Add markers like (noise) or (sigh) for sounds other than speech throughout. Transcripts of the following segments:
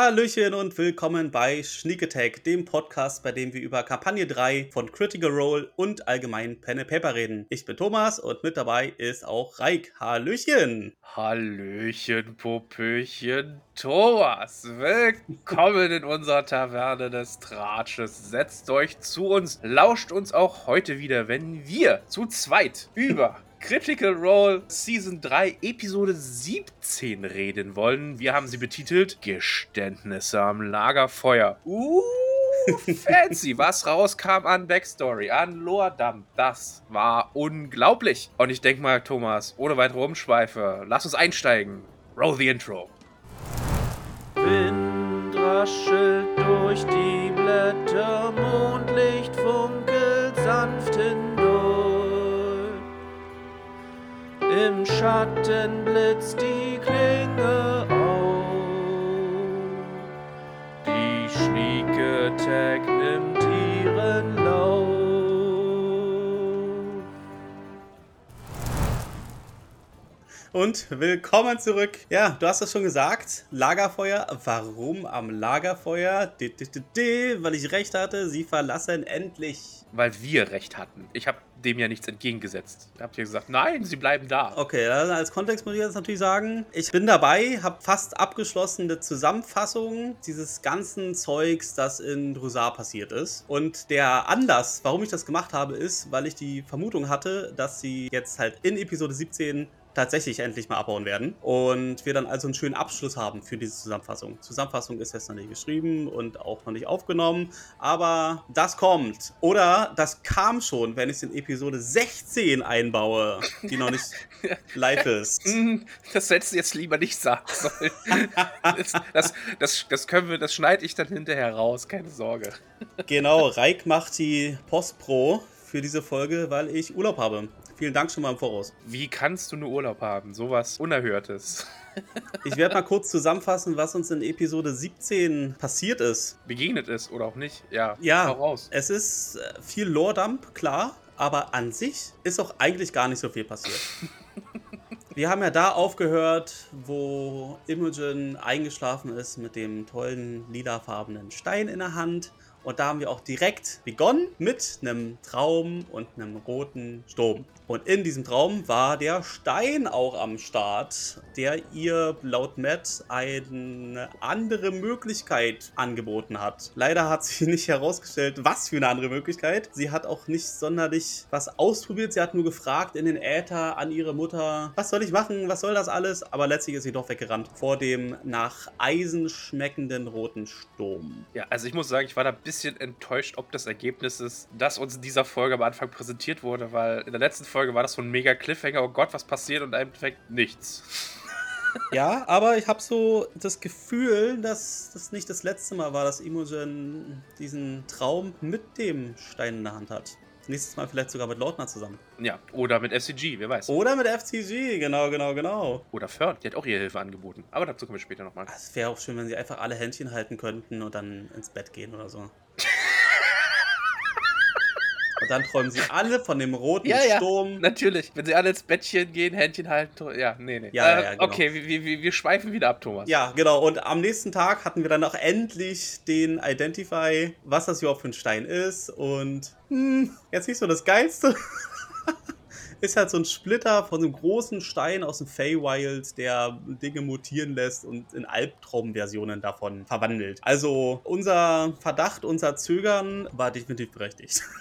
Hallöchen und willkommen bei Sneak Attack, dem Podcast, bei dem wir über Kampagne 3 von Critical Role und allgemein Pen and Paper reden. Ich bin Thomas und mit dabei ist auch Reik. Hallöchen! Hallöchen, Popöchen, Thomas. Willkommen in unserer Taverne des Tratsches. Setzt euch zu uns, lauscht uns auch heute wieder, wenn wir zu zweit über Critical Role Season 3 Episode 17 reden wollen. Wir haben sie betitelt Geständnisse am Lagerfeuer. Uh, (laughs) fancy. Was rauskam an Backstory, an Lore-Dump, das war unglaublich. Und ich denke mal, Thomas, ohne weitere Umschweife, lass uns einsteigen. Roll the Intro. Wind raschelt durch die Blätter, Mondlicht funkelt sanft hindurch. Im Schatten blitzt die Klinge auf. Die schnieke Tag nimmt ihren Lauf. Und willkommen zurück. Ja, du hast es schon gesagt. Lagerfeuer. Warum am Lagerfeuer? D -d -d weil ich recht hatte. Sie verlassen endlich. Weil wir recht hatten. Ich habe dem ja nichts entgegengesetzt. Ihr habt ja gesagt, nein, sie bleiben da. Okay, als Kontext muss ich jetzt natürlich sagen, ich bin dabei, habe fast abgeschlossene Zusammenfassung dieses ganzen Zeugs, das in Drusar passiert ist. Und der Anlass, warum ich das gemacht habe, ist, weil ich die Vermutung hatte, dass sie jetzt halt in Episode 17 tatsächlich endlich mal abbauen werden. Und wir dann also einen schönen Abschluss haben für diese Zusammenfassung. Zusammenfassung ist jetzt noch nicht geschrieben und auch noch nicht aufgenommen, aber das kommt. Oder das kam schon, wenn ich es in Episode 16 einbaue, die noch nicht (laughs) live ist. Das hättest du jetzt lieber nicht sagen sollen. Das, das, das, das können wir, das schneide ich dann hinterher raus, keine Sorge. Genau, Reik macht die Postpro für diese Folge, weil ich Urlaub habe. Vielen Dank schon mal im Voraus. Wie kannst du nur Urlaub haben? Sowas Unerhörtes. (laughs) Ich werde mal kurz zusammenfassen, was uns in Episode 17 passiert ist. Begegnet ist oder auch nicht. Ja, ja es ist äh, viel Lore-Dump, klar, aber an sich ist auch eigentlich gar nicht so viel passiert. (laughs) Wir haben ja da aufgehört, wo Imogen eingeschlafen ist mit dem tollen lilafarbenen Stein in der Hand. Und da haben wir auch direkt begonnen mit einem Traum und einem roten Sturm. Und in diesem Traum war der Stein auch am Start, der ihr laut Matt eine andere Möglichkeit angeboten hat. Leider hat sie nicht herausgestellt, was für eine andere Möglichkeit. Sie hat auch nicht sonderlich was ausprobiert. Sie hat nur gefragt in den Äther an ihre Mutter, was soll ich machen, was soll das alles? Aber letztlich ist sie doch weggerannt vor dem nach Eisen schmeckenden roten Sturm. Ja, also ich muss sagen, ich war da ein bisschen enttäuscht, ob das Ergebnis ist, das uns in dieser Folge am Anfang präsentiert wurde, weil in der letzten Folge war das so ein mega Cliffhanger. Oh Gott, was passiert? Und im Endeffekt nichts. (laughs) Ja, aber ich habe so das Gefühl, dass das nicht das letzte Mal war, dass Imogen diesen Traum mit dem Stein in der Hand hat. Nächstes Mal vielleicht sogar mit Lautner zusammen. Ja, oder mit FCG, wer weiß. Oder mit FCG, genau, genau, genau. Oder Fern, die hat auch ihre Hilfe angeboten. Aber dazu kommen wir später nochmal. Es wäre auch schön, wenn sie einfach alle Händchen halten könnten und dann ins Bett gehen oder so. Dann träumen sie alle von dem roten ja, Sturm. Ja, natürlich. Wenn sie alle ins Bettchen gehen, Händchen halten. Ja, nee, nee. Ja, äh, ja, genau. Okay, wir, wir, wir schweifen wieder ab, Thomas. Ja, genau. Und am nächsten Tag hatten wir dann auch endlich den Identify, was das überhaupt für ein Stein ist. Und hm, jetzt nicht so das Geilste. (laughs) ist halt so ein Splitter von einem großen Stein aus dem Feywild, der Dinge mutieren lässt und in Albtraumversionen davon verwandelt. Also unser Verdacht, unser Zögern war definitiv berechtigt. (laughs)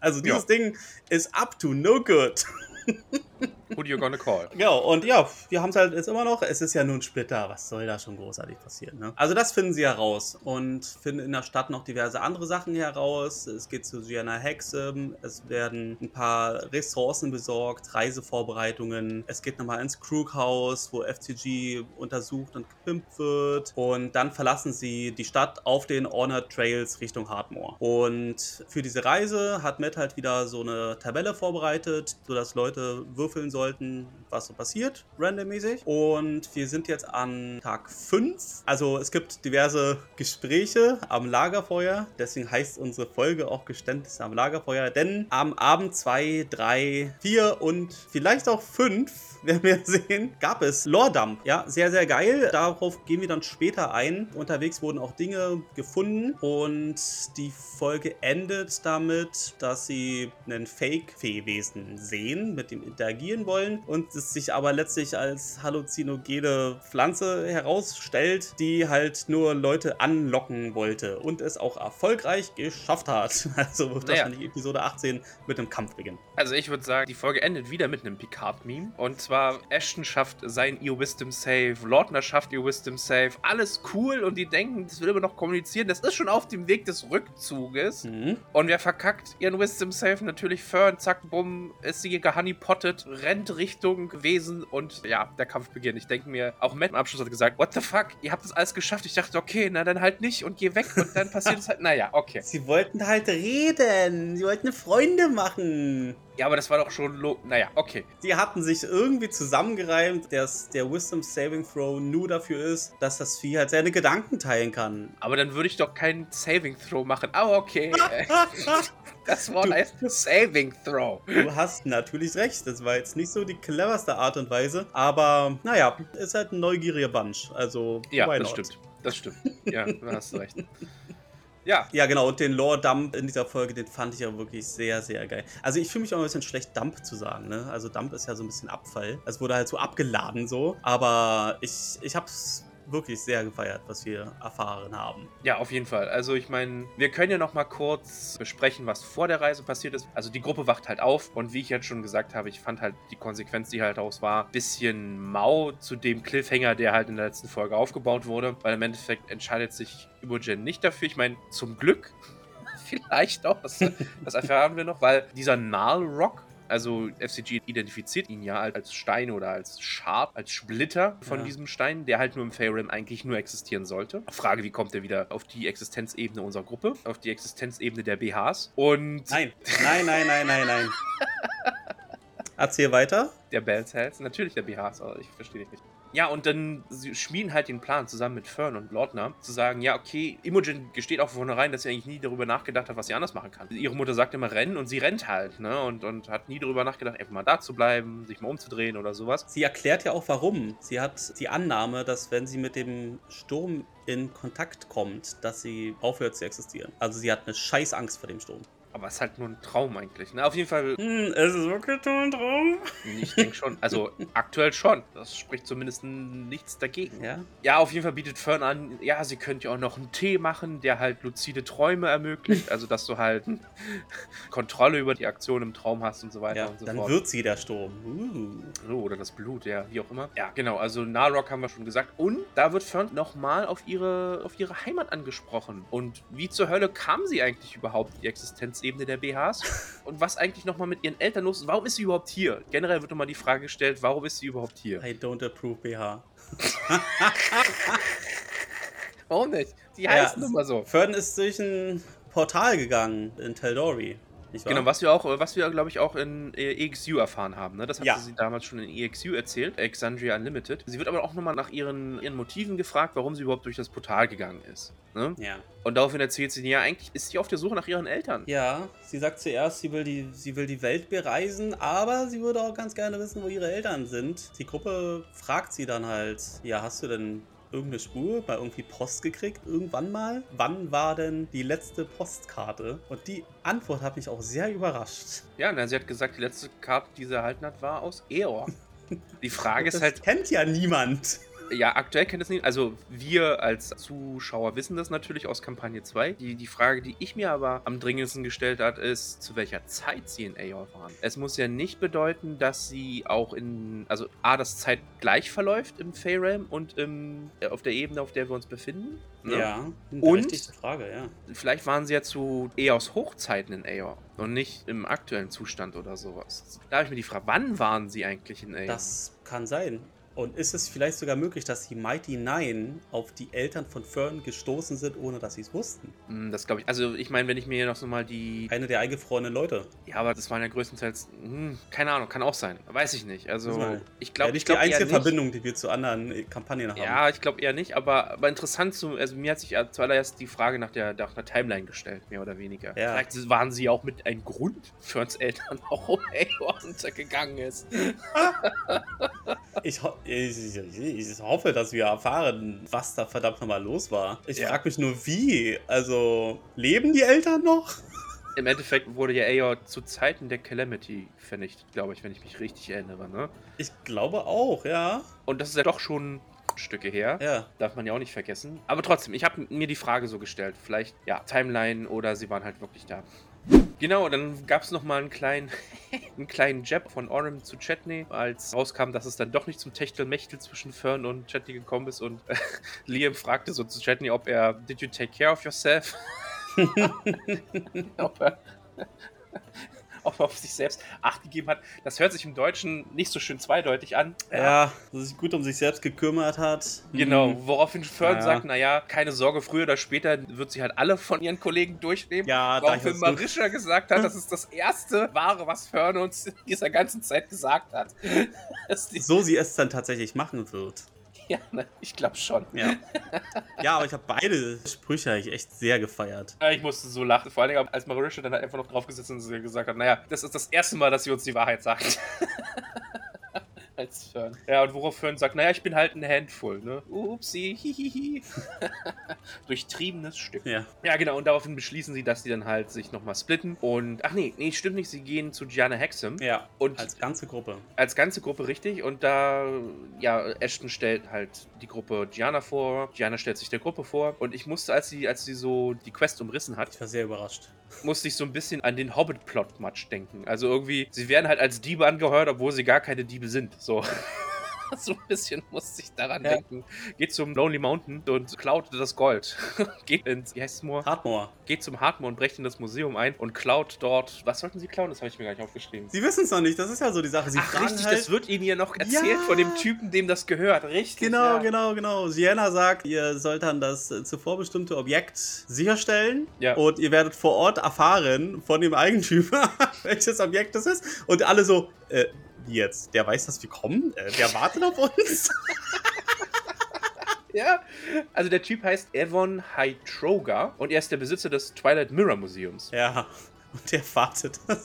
Also dieses ja. Ding ist up to no good. (laughs) Who you gonna call? Ja, und ja, wir haben es halt jetzt immer noch. Es ist ja nur ein Splitter. Was soll da schon großartig passieren? Ne? Also, das finden sie heraus und finden in der Stadt noch diverse andere Sachen heraus. Es geht zu Gianna Hexe. Es werden ein paar Ressourcen besorgt, Reisevorbereitungen. Es geht nochmal ins Krughaus, wo FCG untersucht und gepimpt wird. Und dann verlassen sie die Stadt auf den Honored Trails Richtung Hardmore. Und für diese Reise hat Matt halt wieder so eine Tabelle vorbereitet, sodass Leute würfeln sollen sollten, was so passiert, randommäßig. Und wir sind jetzt an Tag 5. Also es gibt diverse Gespräche am Lagerfeuer. Deswegen heißt unsere Folge auch Geständnisse am Lagerfeuer. Denn am Abend 2, 3, 4 und vielleicht auch 5 (laughs) werden wir sehen, gab es Lore-Dump. Ja, sehr, sehr geil. Darauf gehen wir dann später ein. Unterwegs wurden auch Dinge gefunden und die Folge endet damit, dass sie einen Fake-Feenwesen sehen, mit dem interagieren wollen und es sich aber letztlich als halluzinogene Pflanze herausstellt, die halt nur Leute anlocken wollte und es auch erfolgreich geschafft hat. (laughs) Also wird Naja. wahrscheinlich Episode 18 mit einem Kampf beginnen. Also ich würde sagen, die Folge endet wieder mit einem Picard-Meme. Und zwar, Ashton schafft sein Ihr Wisdom Save, Lordner schafft Ihr Wisdom Save. Alles cool und die denken, das will immer noch kommunizieren. Das ist schon auf dem Weg des Rückzuges. Mhm. Und wer verkackt ihren Wisdom Save? Natürlich Fern, zack, bumm, ist sie gehoneypottet, rennt Richtung Wesen und ja, der Kampf beginnt. Ich denke mir, auch Matt im Abschluss hat gesagt, what the fuck, ihr habt das alles geschafft. Ich dachte, okay, na dann halt nicht und geh weg und dann passiert es halt, naja, okay. Sie wollten halt reden. Sie wollten Freunde machen. Ja, aber das war doch schon, naja, okay. Die hatten sich irgendwie zusammengereimt, dass der Wisdom Saving Throw nur dafür ist, dass das Vieh halt seine Gedanken teilen kann. Aber dann würde ich doch keinen Saving Throw machen. Ah, okay. (laughs) Das Wort Du- heißt Saving Throw. Du hast natürlich recht, das war jetzt nicht so die cleverste Art und Weise, aber naja, ist halt ein neugieriger Bunch, also Ja, das stimmt. Das stimmt. Ja, da hast du recht. (laughs) Ja, Ja, genau, und den Lore-Dump in dieser Folge, den fand ich ja wirklich sehr, sehr geil. Also ich fühle mich auch ein bisschen schlecht, Dump zu sagen, ne? Also Dump ist ja so ein bisschen Abfall. Es wurde halt so abgeladen so, aber ich, ich hab's wirklich sehr gefeiert, was wir erfahren haben. ja, auf jeden Fall. Also ich meine, wir können ja noch mal kurz besprechen, was vor der Reise passiert ist. Also die Gruppe wacht halt auf und wie ich jetzt schon gesagt habe, ich fand halt die Konsequenz, die halt daraus war, bisschen mau zu dem Cliffhanger, der halt in der letzten Folge aufgebaut wurde, weil im Endeffekt entscheidet sich Imogen nicht dafür. Ich meine, zum Glück (laughs) vielleicht auch, das, das erfahren wir noch, weil dieser Nal Rock also FCG identifiziert ihn ja als Stein oder als Schad, als Splitter von Ja. diesem Stein, der halt nur im Faerun eigentlich nur existieren sollte. Frage, wie kommt er wieder auf die Existenzebene unserer Gruppe, auf die Existenzebene der BHs und Nein, nein, nein, nein, nein, nein. (laughs) Erzähl weiter. der Bells Hells, natürlich der BHs, aber ich verstehe dich nicht. Ja, und dann schmieden halt den Plan zusammen mit Fern und Lordner, zu sagen, ja, okay, Imogen gesteht auch von vornherein, dass sie eigentlich nie darüber nachgedacht hat, was sie anders machen kann. Ihre Mutter sagt immer rennen und sie rennt halt, ne? Und, und hat nie darüber nachgedacht, einfach mal da zu bleiben, sich mal umzudrehen oder sowas. Sie erklärt ja auch warum. Sie hat die Annahme, dass wenn sie mit dem Sturm in Kontakt kommt, dass sie aufhört zu existieren. Also sie hat eine scheiß Angst vor dem Sturm. Aber es ist halt nur ein Traum eigentlich. Ne? Auf jeden Fall, Hm, es ist wirklich nur ein Traum. ich denke schon. Also (laughs) aktuell schon. Das spricht zumindest nichts dagegen. Ja. Ja, auf jeden Fall bietet Fern an, ja, sie könnte ja auch noch einen Tee machen, der halt luzide Träume ermöglicht. Also, dass du halt (laughs) Kontrolle über die Aktion im Traum hast und so weiter ja. und so Dann fort. wird sie der Sturm. Uh. So, oder das Blut, ja, wie auch immer. Ja, genau, also Narok haben wir schon gesagt. Und da wird Fern nochmal auf ihre, auf ihre Heimat angesprochen. Und wie zur Hölle kam sie eigentlich überhaupt die Existenzebene der BHs? Und was eigentlich nochmal mit ihren Eltern los ist? Warum ist sie überhaupt hier? Generell wird nochmal die Frage gestellt, warum ist sie überhaupt hier? I don't approve BH. (laughs) Warum nicht? Die Ja, heißen nun mal so. Fern ist durch ein Portal gegangen in Teldori. Genau, was wir auch, was wir, glaube ich, auch in äh, EXU erfahren haben. Ne? Das hat Ja. sie damals schon in EXU erzählt, Alexandria Unlimited. Sie wird aber auch nochmal nach ihren, ihren Motiven gefragt, warum sie überhaupt durch das Portal gegangen ist. Ne? Ja. Und daraufhin erzählt sie, ja, eigentlich ist sie auf der Suche nach ihren Eltern. Ja, sie sagt zuerst, sie will, die, sie will die Welt bereisen, aber sie würde auch ganz gerne wissen, wo ihre Eltern sind. Die Gruppe fragt sie dann halt, ja, hast du denn irgendeine Spur, mal irgendwie Post gekriegt, irgendwann mal? Wann war denn die letzte Postkarte? Und die Antwort hat mich auch sehr überrascht. Ja, na, sie hat gesagt, die letzte Karte, die sie erhalten hat, war aus Eor. (laughs) Die Frage ist halt, kennt ja niemand. Ja, aktuell kennt es nicht. Also, wir als Zuschauer wissen das natürlich aus Kampagne 2. Die, die Frage, die ich mir aber am dringendsten gestellt hat, ist, zu welcher Zeit sie in Aeor waren. Es muss ja nicht bedeuten, dass sie auch in, also A, dass Zeit gleich verläuft im Feyrealm und im, äh, auf der Ebene, auf der wir uns befinden. ne? Ja, eine Und? Frage, ja. Vielleicht waren sie ja zu Eos Hochzeiten in Aeor und nicht im aktuellen Zustand oder sowas. Da habe ich mir die Frage, wann waren sie eigentlich in Aeor? Das kann sein. Und ist es vielleicht sogar möglich, dass die Mighty Nine auf die Eltern von Fern gestoßen sind, ohne dass sie es wussten? Hm, Das glaube ich. Also, ich meine, wenn ich mir hier noch so mal die. Eine der eingefrorenen Leute. Ja, aber das waren ja größtenteils. Hm, keine Ahnung, kann auch sein. Weiß ich nicht. Also, ich Ja, glaube, nicht ich glaube die einzige. Verbindung, die wir zu anderen äh, Kampagnen haben. Ja, ich glaube eher nicht, aber, aber interessant zu, also mir hat sich ja zuallererst die Frage nach der, nach der Timeline gestellt, mehr oder weniger. Ja. Vielleicht waren sie auch mit ein Grund für uns Eltern, warum Eivor untergegangen ist. Ich, ho ich, ich, ich hoffe, dass wir erfahren, was da verdammt nochmal los war. Ich Ja. frage mich nur, wie. Also, leben die Eltern noch? (laughs) Im Endeffekt wurde ja Eivor zu Zeiten der Calamity vernichtet, glaube ich, wenn ich mich richtig erinnere. Ne? Ich glaube auch, ja. Und das ist ja doch schon Stücke her. Ja. Darf man ja auch nicht vergessen. Aber trotzdem, ich habe mir die Frage so gestellt. Vielleicht, ja, Timeline oder sie waren halt wirklich da. Genau, dann gab es nochmal einen kleinen, (laughs) einen kleinen Jab von Orem zu Chetney, als rauskam, dass es dann doch nicht zum Techtelmechtel zwischen Fern und Chetney gekommen ist und äh, (laughs) Liam fragte so zu Chetney, ob er, did you take care of yourself? (laughs) ob er (laughs) er auf sich selbst Acht gegeben hat. Das hört sich im Deutschen nicht so schön zweideutig an. Ja, dass sich gut um sich selbst gekümmert hat. Genau, Hm. woraufhin Fern Naja. sagt, naja, keine Sorge, früher oder später wird sie halt alle von ihren Kollegen durchnehmen. Ja, Woraufhin Marisha gesagt hat, das ist das erste Wahre, was Fern uns in dieser ganzen Zeit gesagt hat. (laughs) So sie es dann tatsächlich machen wird. Ja, ne, ich glaube schon. Ja. ja, aber ich habe beide Sprüche eigentlich echt sehr gefeiert. Ja, Ich musste so lachen, vor allen Dingen, als Marisha dann halt einfach noch draufgesetzt und sie gesagt hat, naja, das ist das erste Mal, dass sie uns die Wahrheit sagt. (laughs) Als Fern. Ja, und worauf Fern sagt, naja, ich bin halt eine Handvoll, ne? Upsi, hihihi. (laughs) Durchtriebenes Stück. Ja. Ja, genau, und daraufhin beschließen sie, dass sie dann halt sich nochmal splitten. Und, ach nee, nee, stimmt nicht, sie gehen zu Gianna Hexam. Ja. Und Als ganze Gruppe. als ganze Gruppe richtig. Und da, ja, Ashton stellt halt die Gruppe Gianna vor. Gianna stellt sich der Gruppe vor. Und ich musste, als sie, als sie so die Quest umrissen hat, Ich war sehr überrascht. musste ich so ein bisschen an den Hobbit-Plot-Match denken. Also irgendwie, sie werden halt als Diebe angeheuert, obwohl sie gar keine Diebe sind. So. (laughs) So ein bisschen musste ich daran Ja. denken. Geht zum Lonely Mountain und klaut das Gold. (laughs) Geht ins, wie heißt es Moor? Hardmore. Geht zum Hardmoor und brecht in das Museum ein und klaut dort. Was sollten sie klauen? Das habe ich mir gar nicht aufgeschrieben. Sie wissen es noch nicht, das ist ja so die Sache. Sie Ach, richtig, halt, das wird ihnen ja noch erzählt Ja. von dem Typen, dem das gehört. Richtig. Genau, ja. genau, genau. Sienna sagt, ihr sollt dann das äh, zuvor bestimmte Objekt sicherstellen Ja. und ihr werdet vor Ort erfahren von dem Eigentümer, (laughs) welches Objekt das ist. Und alle so, äh, jetzt? Der weiß, dass wir kommen? Äh, der wartet auf uns? (laughs) Ja. Also der Typ heißt Evon Hytroga und er ist der Besitzer des Twilight Mirror Museums. ja, und der wartet. Weil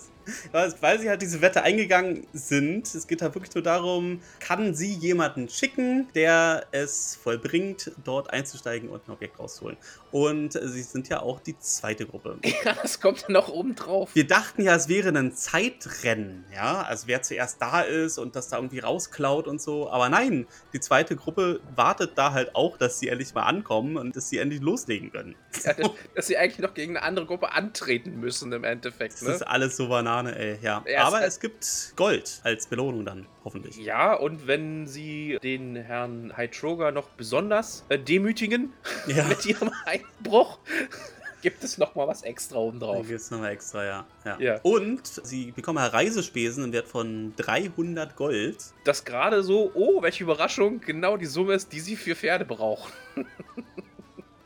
weil sie halt diese Wette eingegangen sind. Es geht halt wirklich nur darum, kann sie jemanden schicken, der es vollbringt, dort einzusteigen und ein Objekt rauszuholen. Und sie sind ja auch die zweite Gruppe. (laughs) Ja, das kommt noch oben drauf. Wir dachten ja, es wäre ein Zeitrennen, ja, also wer zuerst da ist und das da irgendwie rausklaut und so. Aber nein, die zweite Gruppe wartet da halt auch, dass sie endlich mal ankommen und dass sie endlich loslegen können. Ja, dass, (laughs) dass sie eigentlich noch gegen eine andere Gruppe antreten müssen im Endeffekt. Das Ne? ist alles so Banane, ey, ja. Ja, Aber es gibt Gold als Belohnung dann, hoffentlich. Ja, und wenn sie den Herrn Hytroga noch besonders äh, demütigen (laughs) Ja. (laughs) mit ihrem Einbruch, (laughs) gibt es noch mal was extra oben Dann drauf. gibt es nochmal extra, ja. ja. Ja. Und sie bekommen Reisespesen im Wert von 300 Gold. Das gerade so, oh, welche Überraschung, genau die Summe ist, die sie für Pferde brauchen.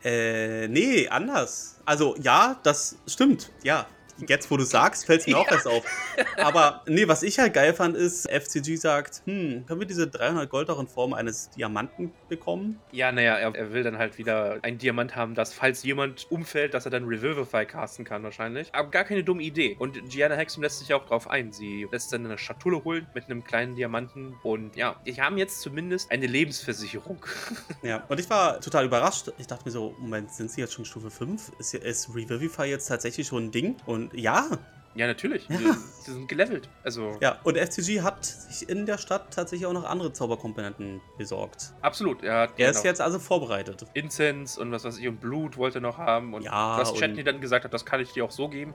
Äh, nee, anders. Also, ja, das stimmt. Ja. Jetzt, wo du sagst, fällt es mir auch erst auf. Aber nee, was ich halt geil fand, ist, FCG sagt, hm, können wir diese 300 Gold auch in Form eines Diamanten bekommen? Ja, naja, er, er will dann halt wieder einen Diamant haben, dass falls jemand umfällt, dass er dann Revivify casten kann wahrscheinlich. Aber gar keine dumme Idee. Und Gianna Hexum lässt sich auch drauf ein. Sie lässt dann eine Schatulle holen mit einem kleinen Diamanten. Und ja, die haben jetzt zumindest eine Lebensversicherung. (laughs) Ja, und ich war total überrascht. Ich dachte mir so, Moment, sind sie jetzt schon Stufe 5? Ist, ist Revivify jetzt tatsächlich schon ein Ding? Und ja, Ja, natürlich. Ja. Sie, sie sind gelevelt. Also, ja. Und FCG hat sich in der Stadt tatsächlich auch noch andere Zauberkomponenten besorgt. absolut. Er, hat Er ja ist jetzt also vorbereitet. Incense und was weiß ich und Blut wollte er noch haben. Und Ja, was Chetney dann gesagt hat, das kann ich dir auch so geben.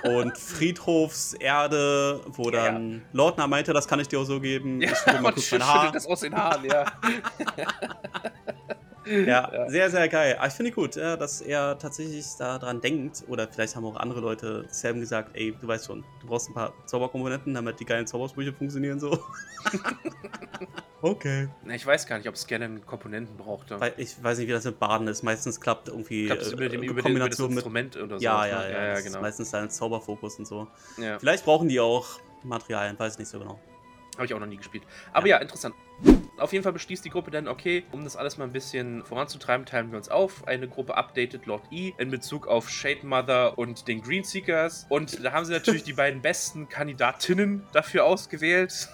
(laughs) Und Friedhofserde, wo Ja, dann Lordner meinte, das kann ich dir auch so geben. Ja, ich schüttel mal (laughs) kurz schüttelt mein Haar. das aus den Haaren, ja. (laughs) Ja, Ja. sehr, sehr geil. Aber ich finde gut, ja, dass er tatsächlich daran denkt. Oder vielleicht haben auch andere Leute Sam gesagt, ey, du weißt schon, du brauchst ein paar Zauberkomponenten, damit die geilen Zaubersprüche funktionieren so. (laughs) okay. Na, Ich weiß gar nicht, ob Scannen Komponenten brauchte. Weil ich weiß nicht, wie das mit Baden ist. Meistens klappt irgendwie Ich das ist äh, über, dem, über, den, über das Kombination mit. Instrument oder so. Ja, ja, ja. ja, das genau. ist meistens dann Zauberfokus und so. Ja. Vielleicht brauchen die auch Materialien, weiß nicht so genau. Habe ich auch noch nie gespielt. Aber ja. interessant. Auf jeden Fall beschließt die Gruppe dann, okay, um das alles mal ein bisschen voranzutreiben, teilen wir uns auf. Eine Gruppe updated Lord E in Bezug auf Shade Mother und den Green Seekers. Und da haben sie natürlich die (laughs) beiden besten Kandidatinnen dafür ausgewählt.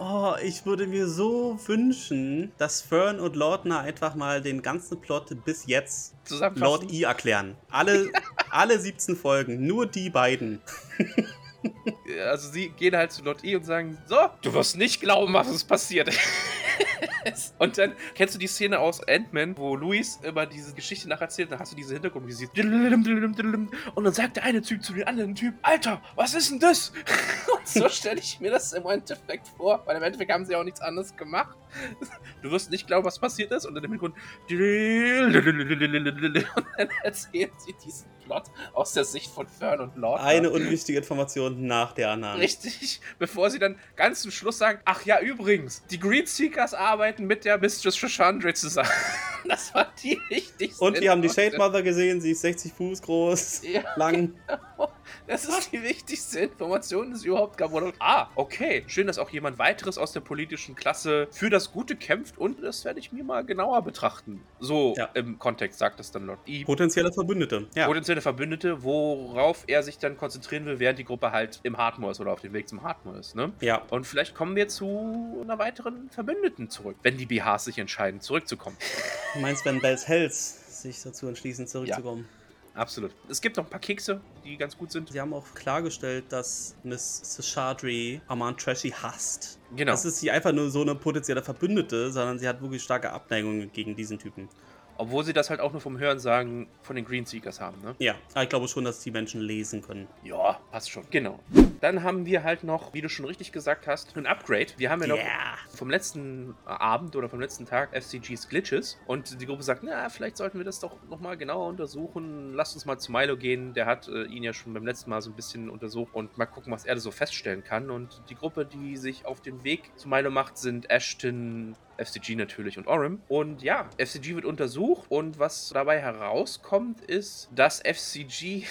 Oh, ich würde mir so wünschen, dass Fern und Lordner einfach mal den ganzen Plot bis jetzt. Lord E erklären. Alle, (laughs) alle 17 Folgen, nur die beiden. (laughs) (laughs) Also sie gehen halt zu Lord E und sagen, so, du wirst nicht glauben, was ist passiert. (laughs) und dann kennst du die Szene aus Ant-Man, wo Luis immer diese Geschichte nacherzählt, dann hast du diese Hintergrundmusik. (laughs) Und dann sagt der eine Typ zu dem anderen Typ, Alter, was ist denn das? Und so stelle ich mir das im Endeffekt vor, weil im Endeffekt haben sie auch nichts anderes gemacht. Du wirst nicht glauben, was passiert ist. Und dann im Hintergrund. Und dann erzählen sie diesen Plot aus der Sicht von Fern und Lord. Eine unwichtige Information nach der anderen. Richtig, bevor sie dann ganz zum Schluss sagen, ach ja, übrigens, die Green Seekers arbeiten mit der Mistress Shoshandre zusammen. (laughs) Das war die wichtigste. Und wir haben die. Shade Mother gesehen, sie ist 60 Fuß groß, Ja, lang. Das ist die wichtigste Information, die es überhaupt gab. Ah, okay. Schön, dass auch jemand weiteres aus der politischen Klasse für das Gute kämpft und das werde ich mir mal genauer betrachten. So Ja. im Kontext sagt es dann Lord E. Potenzielle Verbündete. Ja. Potenzielle Verbündete, worauf er sich dann konzentrieren will, während die Gruppe halt im Hardmore ist oder auf dem Weg zum Hardmore ist, ne? ja. Und vielleicht kommen wir zu einer weiteren Verbündeten zurück, wenn die BHs sich entscheiden, zurückzukommen. Du meinst, wenn Bells Hells sich dazu entschließen, zurückzukommen? Absolut. Es gibt noch ein paar Kekse, die ganz gut sind. Sie haben auch klargestellt, dass Miss Seshadri Armand Trashy hasst. Genau. Das ist sie einfach nur so eine potenzielle Verbündete, sondern sie hat wirklich starke Abneigungen gegen diesen Typen. Obwohl sie das halt auch nur vom Hören sagen von den Green Seekers haben, ne? Ja, ich glaube schon, dass die Menschen lesen können. Ja, passt schon. Genau. Dann haben wir halt noch, wie du schon richtig gesagt hast, ein Upgrade. Wir haben ja noch Ja. vom letzten Abend oder vom letzten Tag FCGs Glitches und die Gruppe sagt, na, vielleicht sollten wir das doch nochmal genauer untersuchen. Lasst uns mal zu Milo gehen. Der hat äh, ihn ja schon beim letzten Mal so ein bisschen untersucht und mal gucken, was er da so feststellen kann. Und die Gruppe, die sich auf den Weg zu Milo macht, sind Ashton, FCG natürlich und Orim. Und ja, FCG wird untersucht und was dabei herauskommt, ist, dass FCG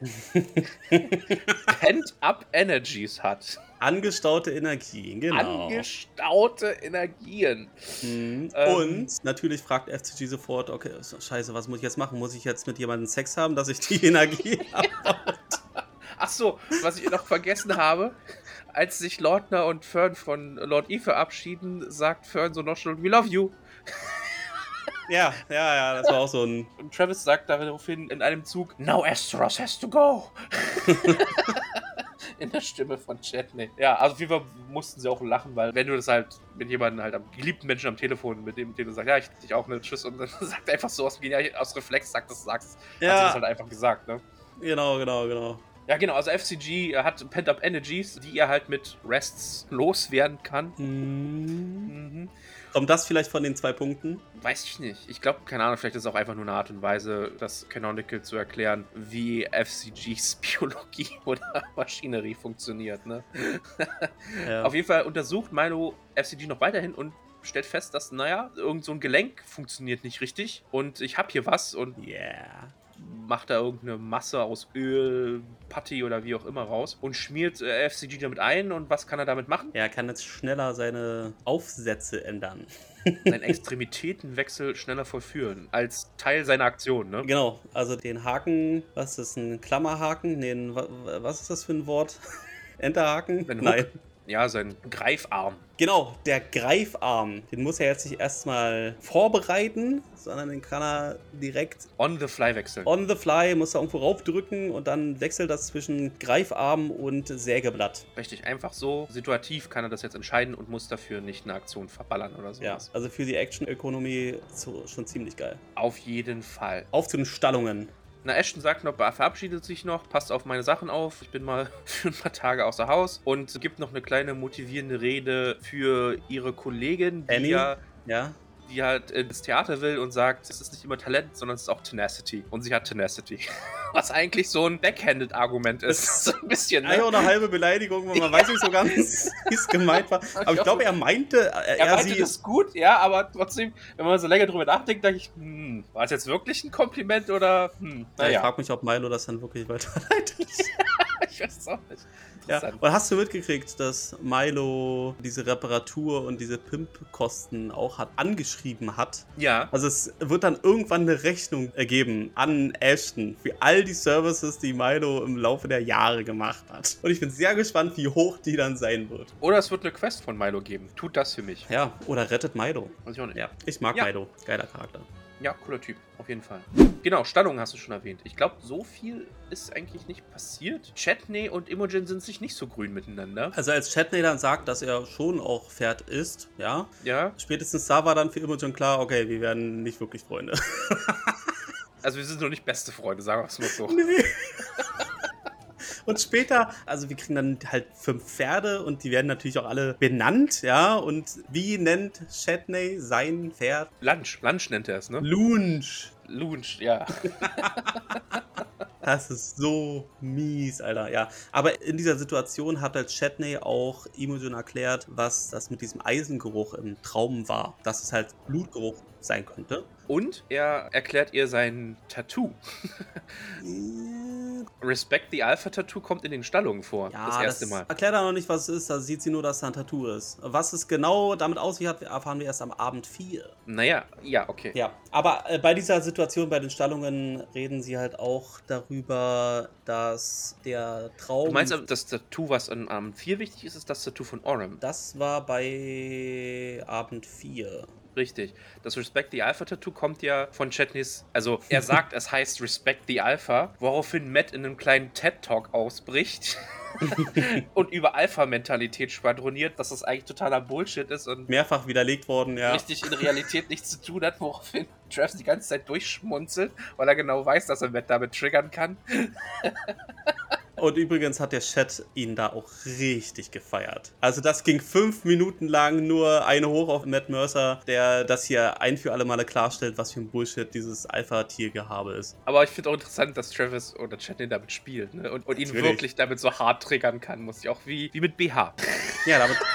(laughs) Pent-Up Energies hat. Angestaute Energie, genau. Angestaute Energien. Mhm. Ähm. Und natürlich fragt FCG sofort, okay, scheiße, was muss ich jetzt machen? Muss ich jetzt mit jemandem Sex haben, dass ich die Energie (laughs) habe? Ach so, was ich noch vergessen habe, als sich Lordner und Fern von Lord E verabschieden, sagt Fern so noch schon, we love you. (laughs) ja, ja, ja, das war auch so ein... Und Travis sagt daraufhin in einem Zug, now Asteros has to go. (laughs) in der Stimme von Chetney. Ja, also auf jeden Fall mussten sie auch lachen, weil wenn du das halt mit jemandem halt am geliebten Menschen am Telefon, mit dem, dem du sagst, ja, ich dich auch eine Tschüss und dann (laughs) sagt er einfach so aus, genial, aus Reflex sagt, dass du sagst, hat sie das Ja, halt einfach gesagt, ne? genau, genau, genau. Ja, genau, also FCG hat Pent-Up Energies, die er halt mit Rests loswerden kann. Mhm. Mhm. Kommt das vielleicht von den zwei Punkten? Weiß ich nicht. Ich glaube, keine Ahnung, vielleicht ist es auch einfach nur eine Art und Weise, das Canonical zu erklären, wie FCGs (laughs) Biologie oder Maschinerie funktioniert, ne? (laughs) Ja. Auf jeden Fall untersucht Milo FCG noch weiterhin und stellt fest, dass, naja, irgend so ein Gelenk funktioniert nicht richtig und ich habe hier was und Yeah. Macht da irgendeine Masse aus Öl, Putty oder wie auch immer raus und schmiert äh, FCG damit ein und was kann er damit machen? Er kann jetzt schneller seine Aufsätze ändern. (laughs) Seinen (laughs) Extremitätenwechsel schneller vollführen als Teil seiner Aktion, ne? Genau, also den Haken, was ist ein Klammerhaken? Nee, ein, wa- wa- was ist das für ein Wort? (laughs) Enterhaken? Nein. Ja, sein Greifarm. Genau, der Greifarm, den muss er jetzt nicht erstmal vorbereiten, sondern den kann er direkt On the fly wechseln. on the fly, muss er irgendwo raufdrücken und dann wechselt das zwischen Greifarm und Sägeblatt. Richtig, einfach so situativ kann er das jetzt entscheiden und muss dafür nicht eine Aktion verballern oder Ja, sowas. also für die Action-Ökonomie so, schon ziemlich geil. Auf jeden Fall. Auf zu den Stallungen. Na, Ashton sagt noch, verabschiedet sich noch, passt auf meine Sachen auf. Ich bin mal (laughs) für ein paar Tage außer Haus und gibt noch eine kleine motivierende Rede für ihre Kollegin, die Annie? ja Ja, die halt ins Theater will und sagt, es ist nicht immer Talent, sondern es ist auch Tenacity. Und sie hat Tenacity. (laughs) Was eigentlich so ein Backhanded-Argument ist. (laughs) so ein bisschen. Ne? Eine oder halbe Beleidigung, man (laughs) ja. weiß nicht so ganz, wie es gemeint war. Aber ich, ich glaube, er meinte, er, er meinte sie das gut, ja, aber trotzdem, wenn man so länger drüber nachdenkt, denke ich, hm, war es jetzt wirklich ein Kompliment oder hm, naja. ich frage mich, ob Milo das dann wirklich weiterleitet. Ich weiß es auch nicht. Ja. Und hast du mitgekriegt, dass Milo diese Reparatur und diese Pimp-Kosten auch hat angeschrieben hat? Ja. Also es wird dann irgendwann eine Rechnung ergeben an Ashton für all die Services, die Milo im Laufe der Jahre gemacht hat. Und ich bin sehr gespannt, wie hoch die dann sein wird. Oder es wird eine Quest von Milo geben. Tut das für mich. Ja, oder rettet Milo. Weiß ich auch nicht. Ja, ich mag ja. Milo. Geiler Charakter. Ja, cooler Typ, auf jeden Fall. Genau, Stallung hast du schon erwähnt. Ich glaube, so viel ist eigentlich nicht passiert. Chatney und Imogen sind sich nicht so grün miteinander. Also als Chatney dann sagt, dass er schon auch Pferd ist, ja. Ja. Spätestens da war dann für Imogen klar, okay, wir werden nicht wirklich Freunde. also wir sind noch nicht beste Freunde, sagen wir es mal so. Nee. (laughs) Und später, also wir kriegen dann halt fünf Pferde und die werden natürlich auch alle benannt, ja. Und wie nennt Shatney sein Pferd? Lunch, Lunch nennt er es, ne? Lunch. Lunch, ja. (laughs) Das ist so mies, Alter. Ja. Aber in dieser Situation hat halt Chatney auch Imogen erklärt, was das mit diesem Eisengeruch im Traum war. Dass es halt Blutgeruch sein könnte. Und er erklärt ihr sein Tattoo. (laughs) Respect the Alpha Tattoo kommt in den Stallungen vor. Ja, das erste das Mal. Erklärt er noch nicht, was es ist. Da sieht sie nur, dass da ein Tattoo ist. Was es genau damit aussieht, erfahren wir erst am Abend 4. Naja, ja, okay. Ja, aber äh, bei dieser Situation, bei den Stallungen, reden sie halt auch darüber, dass der Traum. Du meinst, das Tattoo, was an Abend 4 wichtig ist, ist das Tattoo von Orem? Das war bei Abend 4. Richtig. Das Respect the Alpha Tattoo kommt ja von Chetneys, also er sagt, es heißt Respect the Alpha, woraufhin Matt in einem kleinen TED-Talk ausbricht. (laughs) und über Alpha-Mentalität schwadroniert, dass das eigentlich totaler Bullshit ist und mehrfach widerlegt worden, ja. Richtig in Realität nichts zu tun hat, woraufhin Travis die ganze Zeit durchschmunzelt, weil er genau weiß, dass er Matt damit triggern kann. Und übrigens hat der Chat ihn da auch richtig gefeiert. Also das ging fünf Minuten lang nur eine hoch auf Matt Mercer, der das hier ein für alle Male klarstellt, was für ein Bullshit dieses Alpha-Tiergehabe ist. Aber ich finde auch interessant, dass Travis oder Chat ihn damit spielt ne? und, und ihn wirklich damit so hart triggern kann, muss ich auch wie, wie mit BH. Ja, damit... (laughs)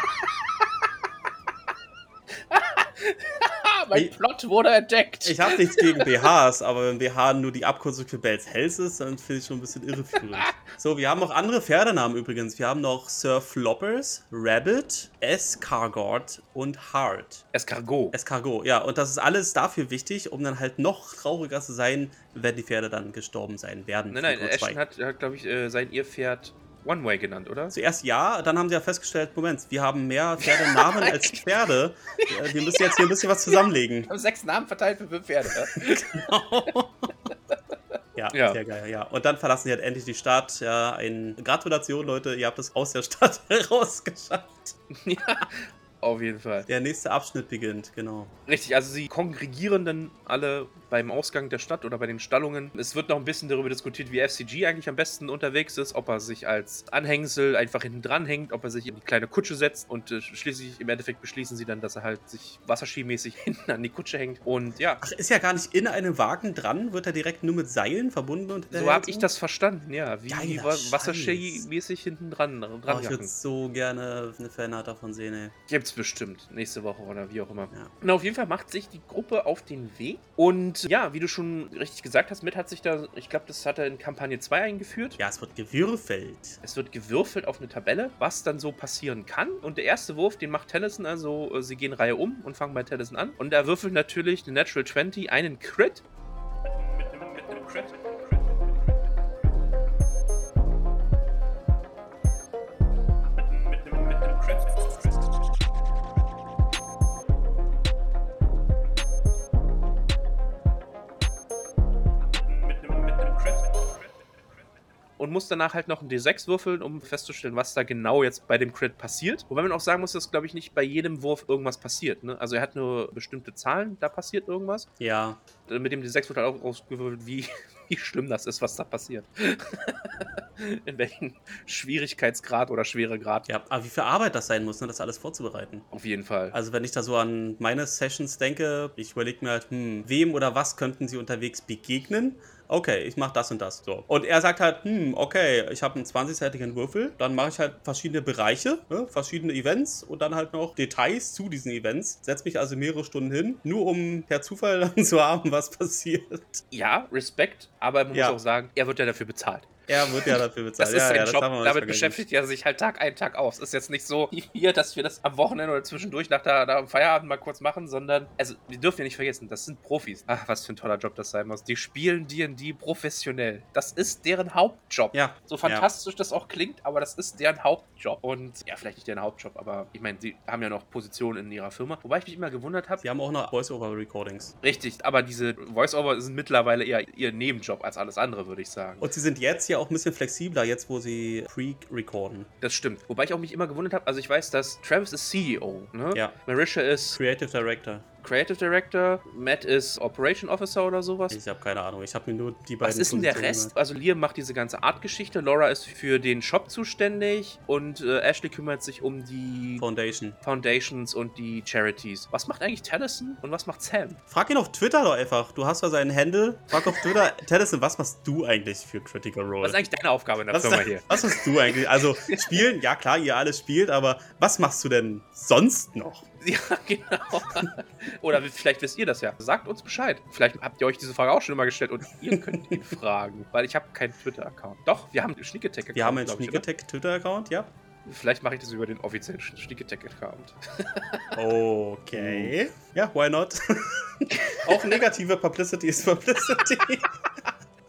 (laughs) mein Plot wurde entdeckt. Ich habe nichts gegen BHs, aber wenn BH nur die Abkürzung für Bells Hells ist, dann finde ich schon ein bisschen irreführend. (laughs) So, wir haben noch andere Pferdenamen übrigens. Wir haben noch Sir Floppers, Rabbit, Escargot und Hart. Escargot. Escargot, ja. Und das ist alles dafür wichtig, um dann halt noch trauriger zu sein, wenn die Pferde dann gestorben sein werden. Nein, nein, Ashton hat, hat glaube ich, äh, sein ihr Pferd One Way genannt, oder? Zuerst ja, dann haben sie ja festgestellt, Moment, wir haben mehr Pferdenamen als (laughs) Pferde. Wir müssen jetzt hier ein bisschen was zusammenlegen. Wir haben sechs Namen verteilt für fünf Pferde. genau. (laughs) Ja, ja, sehr geil, ja. Und dann verlassen sie halt endlich die Stadt. Ja, ein Gratulation, Leute, ihr habt es aus der Stadt (laughs) herausgeschafft. Ja, auf jeden Fall. Der nächste Abschnitt beginnt, genau. Richtig, also sie kongregieren dann alle beim Ausgang der Stadt oder bei den Stallungen. Es wird noch ein bisschen darüber diskutiert, wie FCG eigentlich am besten unterwegs ist, ob er sich als Anhängsel einfach hinten dran hängt, ob er sich in die kleine Kutsche setzt und äh, schließlich im Endeffekt beschließen sie dann, dass er halt sich wasserskimäßig (laughs) hinten an die Kutsche hängt. Und ja. Ach, ist ja gar nicht in einem Wagen dran, wird er direkt nur mit Seilen verbunden und So habe ich das verstanden, ja. Wie Geiler wasserskimäßig hinten dran. dran oh, ich würde so gerne eine Fanart davon sehen, ey. Gibt's bestimmt nächste Woche oder wie auch immer. Ja. Na, auf jeden Fall macht sich die Gruppe auf den Weg und ja, wie du schon richtig gesagt hast, mit hat sich da, ich glaube, das hat er in Kampagne 2 eingeführt. Ja, es wird gewürfelt. Es wird gewürfelt auf eine Tabelle, was dann so passieren kann. Und der erste Wurf, den macht Tennyson, also äh, sie gehen Reihe um und fangen bei Tennyson an. Und er würfelt natürlich eine Natural 20, einen Crit. Und muss danach halt noch ein D6 würfeln, um festzustellen, was da genau jetzt bei dem Crit passiert. Wobei man auch sagen muss, dass, glaube ich, nicht bei jedem Wurf irgendwas passiert. Ne? Also er hat nur bestimmte Zahlen, da passiert irgendwas. Ja. Mit dem D6 wird halt auch ausgewürfelt, wie, (laughs) wie schlimm das ist, was da passiert. (laughs) In welchem Schwierigkeitsgrad oder Schweregrad. Ja, aber wie viel Arbeit das sein muss, ne, das alles vorzubereiten. Auf jeden Fall. Also wenn ich da so an meine Sessions denke, ich überlege mir halt, hm, wem oder was könnten sie unterwegs begegnen? Okay, ich mache das und das. So. Und er sagt halt, hm, okay, ich habe einen 20-seitigen Würfel, dann mache ich halt verschiedene Bereiche, ne, verschiedene Events und dann halt noch Details zu diesen Events. Setze mich also mehrere Stunden hin, nur um per Zufall (laughs) dann zu haben, was passiert. Ja, Respekt, aber man Ja. muss auch sagen, er wird ja dafür bezahlt. Er wird ja dafür bezahlt. Das ist ja, sein ja, das Job. Damit vergessen. beschäftigt er sich halt Tag ein, Tag aus. Ist jetzt nicht so hier, dass wir das am Wochenende oder zwischendurch nach der, nach dem Feierabend mal kurz machen, sondern, also, wir dürfen ja nicht vergessen, das sind Profis. Ach, was für ein toller Job das sein muss. Die spielen D&D professionell. Das ist deren Hauptjob. Ja. So fantastisch das auch klingt, aber das ist deren Hauptjob. Und, ja, vielleicht nicht deren Hauptjob, aber ich meine, sie haben ja noch Positionen in ihrer Firma. Wobei ich mich immer gewundert habe, Sie haben auch noch Voice-Over-Recordings. richtig, aber diese Voice-Over sind mittlerweile eher ihr Nebenjob als alles andere, würde ich sagen. Und sie sind jetzt ja auch ein bisschen flexibler, jetzt wo sie pre-recorden. Das stimmt. Wobei ich auch mich immer gewundert habe, also ich weiß, dass Travis ist CEO, ne? Ja. Marisha ist Creative Director. Creative Director, Matt ist Operation Officer oder sowas. Ich habe keine Ahnung. Ich habe mir nur die beiden. Was ist denn der Rest? Also Liam macht diese ganze Artgeschichte, Laura ist für den Shop zuständig und äh, Ashley kümmert sich um die Foundation. Foundations und die Charities. Was macht eigentlich Tennison und was macht Sam? Frag ihn auf Twitter doch einfach. Du hast ja seinen Handle. Frag auf Twitter, (laughs) Tennyson, was machst du eigentlich für Critical Role? Was ist eigentlich deine Aufgabe in der was, Firma hier? was machst du eigentlich? Also (laughs) spielen, ja klar, ihr alle spielt, aber was machst du denn sonst noch? (laughs) Ja, genau. Oder vielleicht wisst ihr das ja. Sagt uns Bescheid. Vielleicht habt ihr euch diese Frage auch schon immer gestellt und ihr könnt ihn (laughs) fragen. Weil ich habe keinen Twitter-Account. Doch, wir haben einen Schnicketeck-Account. Wir haben einen glaub ich, Sneakertech Twitter-Account, ja? Vielleicht mache ich das über den offiziellen Schnicketeck-Account. Okay. (laughs) Ja, why not? Auch negative Publicity ist Publicity.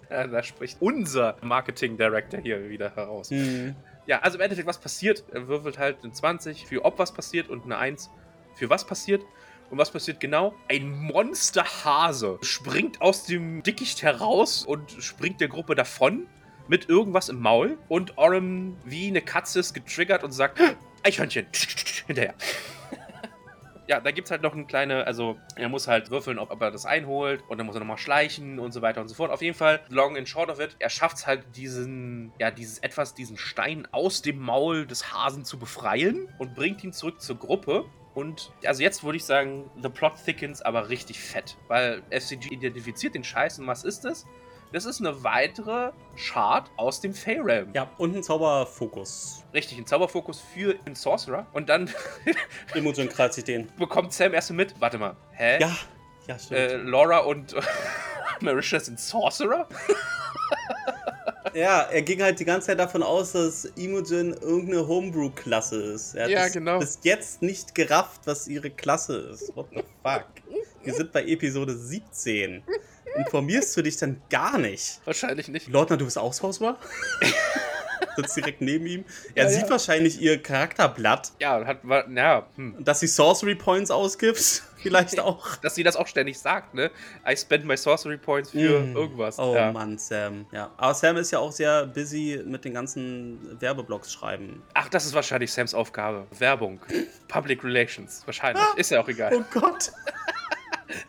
Ja, da spricht unser Marketing-Director hier wieder heraus. hm. Ja, also im Endeffekt, was passiert? Er würfelt halt eine 20 für ob was passiert und eine 1 für was passiert. Und was passiert genau? Ein Monsterhase springt aus dem Dickicht heraus und springt der Gruppe davon mit irgendwas im Maul. Und Orem wie eine Katze ist getriggert und sagt: (gasps) Eichhörnchen hinterher. (laughs) Ja, da gibt es halt noch eine kleine, also er muss halt würfeln, ob, ob er das einholt und dann muss er nochmal schleichen und so weiter und so fort. Auf jeden Fall, long and short of it, er schafft es halt diesen, ja, dieses etwas, diesen Stein aus dem Maul des Hasen zu befreien und bringt ihn zurück zur Gruppe. Und also jetzt würde ich sagen, the plot thickens aber richtig fett, weil FCG identifiziert den Scheiß und was ist das? Das ist eine weitere Chart aus dem Fey-Realm. Ja, und ein Zauberfokus. Richtig, ein Zauberfokus für den Sorcerer. Und dann (laughs) Imogen kreuzt sich den. bekommt Sam erst mit, warte mal, hä? Ja, ja, stimmt. äh, Laura und (laughs) Marisha sind Sorcerer? (laughs) Ja, er ging halt die ganze Zeit davon aus, dass Imogen irgendeine Homebrew-Klasse ist. Er hat Ja, bis, genau. bis jetzt nicht gerafft, was ihre Klasse ist. What the fuck? Wir sind bei Episode 17. Informierst du dich dann gar nicht? Wahrscheinlich nicht. Leutnant, du bist auch Sorcerer? (laughs) Sitzt direkt neben ihm. Er Ja, sieht ja. wahrscheinlich ihr Charakterblatt. Ja, hat, war, ja, hm. Dass sie Sorcery Points ausgibt. (laughs) Vielleicht auch. Dass sie das auch ständig sagt, ne? I spend my sorcery points für Mm. irgendwas. Oh ja. Mann, Sam. Ja. Aber Sam ist ja auch sehr busy mit den ganzen Werbeblocks schreiben. Ach, das ist wahrscheinlich Sams Aufgabe. Werbung. Public Relations. Wahrscheinlich. Ist ja auch egal. Oh Gott. (laughs)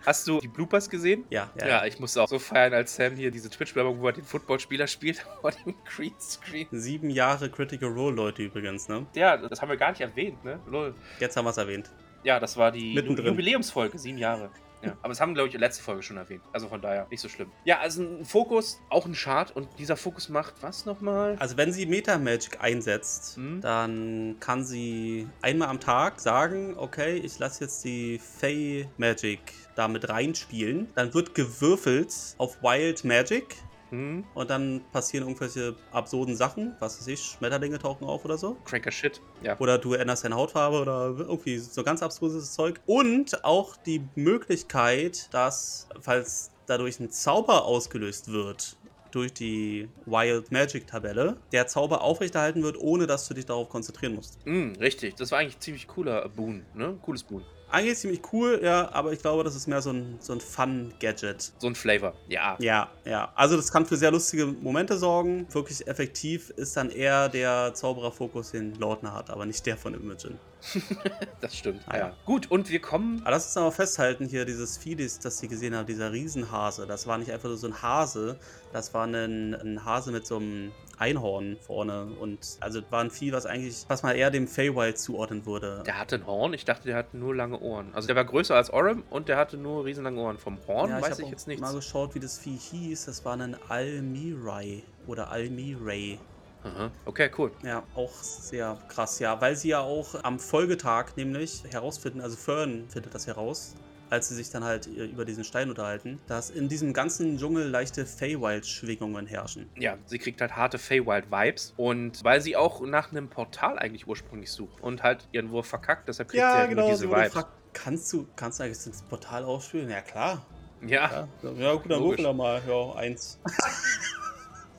Hast du die Bloopers gesehen? Ja, ja. Ja, ich musste auch so feiern, als Sam hier diese Twitch-Werbung, wo er den Footballspieler spielt, (laughs) vor dem Greenscreen. Sieben Jahre Critical Role, Leute übrigens, ne? Ja, das haben wir gar nicht erwähnt, ne? Lol. Jetzt haben wir es erwähnt. Ja, das war die Mittendrin. Jubiläumsfolge, sieben Jahre. Ja, aber das haben, glaube ich, letzte Folge schon erwähnt. Also von daher, nicht so schlimm. Ja, also ein Fokus, auch ein Chart. Und dieser Fokus macht was nochmal? Also wenn sie Meta-Magic einsetzt, Hm. dann kann sie einmal am Tag sagen, okay, ich lasse jetzt die Fey Magic da mit reinspielen. Dann wird gewürfelt auf Wild Magic Hm? und dann passieren irgendwelche absurden Sachen. Was weiß ich, Schmetterlinge tauchen auf oder so. Cranker Shit. Ja. Oder du änderst deine Hautfarbe oder irgendwie so ganz abstruses Zeug. Und auch die Möglichkeit, dass, falls dadurch ein Zauber ausgelöst wird, durch die Wild Magic Tabelle, der Zauber aufrechterhalten wird, ohne dass du dich darauf konzentrieren musst. Hm, richtig. Das war eigentlich ein ziemlich cooler Boon, ne? Cooles Boon. Eigentlich ziemlich cool, ja, aber ich glaube, das ist mehr so ein, so ein Fun-Gadget. So ein Flavor, ja. Ja, ja. Also das kann für sehr lustige Momente sorgen. Wirklich effektiv ist dann eher der Zaubererfokus, den Lautner hat, aber nicht der von Imogen. (laughs) das stimmt. Ah, ja. Gut, und wir kommen. Aber lass uns aber festhalten, hier dieses das das sie gesehen haben, dieser Riesenhase, das war nicht einfach nur so ein Hase, das war ein, ein Hase mit so einem Einhorn vorne. Und also war ein Vieh, was eigentlich, was man eher dem Feywild zuordnen würde. Der hatte ein Horn. Ich dachte, der hatte nur lange Ohren. Also der war größer als Orem und der hatte nur riesenlange Ohren. Vom Horn Ja, weiß ich ich jetzt habe nichts. mal geschaut, wie das Vieh hieß. Das war ein Almirai oder Almiray. Aha. Okay, cool. Ja, auch sehr krass, ja. Weil sie ja auch am Folgetag nämlich herausfinden, also Fern findet das heraus, als sie sich dann halt über diesen Stein unterhalten, dass in diesem ganzen Dschungel leichte Feywild-Schwingungen herrschen. Ja, sie kriegt halt harte Feywild-Vibes. Und weil sie auch nach einem Portal eigentlich ursprünglich sucht und halt ihren Wurf verkackt, deshalb kriegt sie halt nur diese Vibes. kannst du, kannst du eigentlich das Portal ausspielen? Ja, klar. Ja, Ja, ja gut, dann würfel mal. Ja, eins.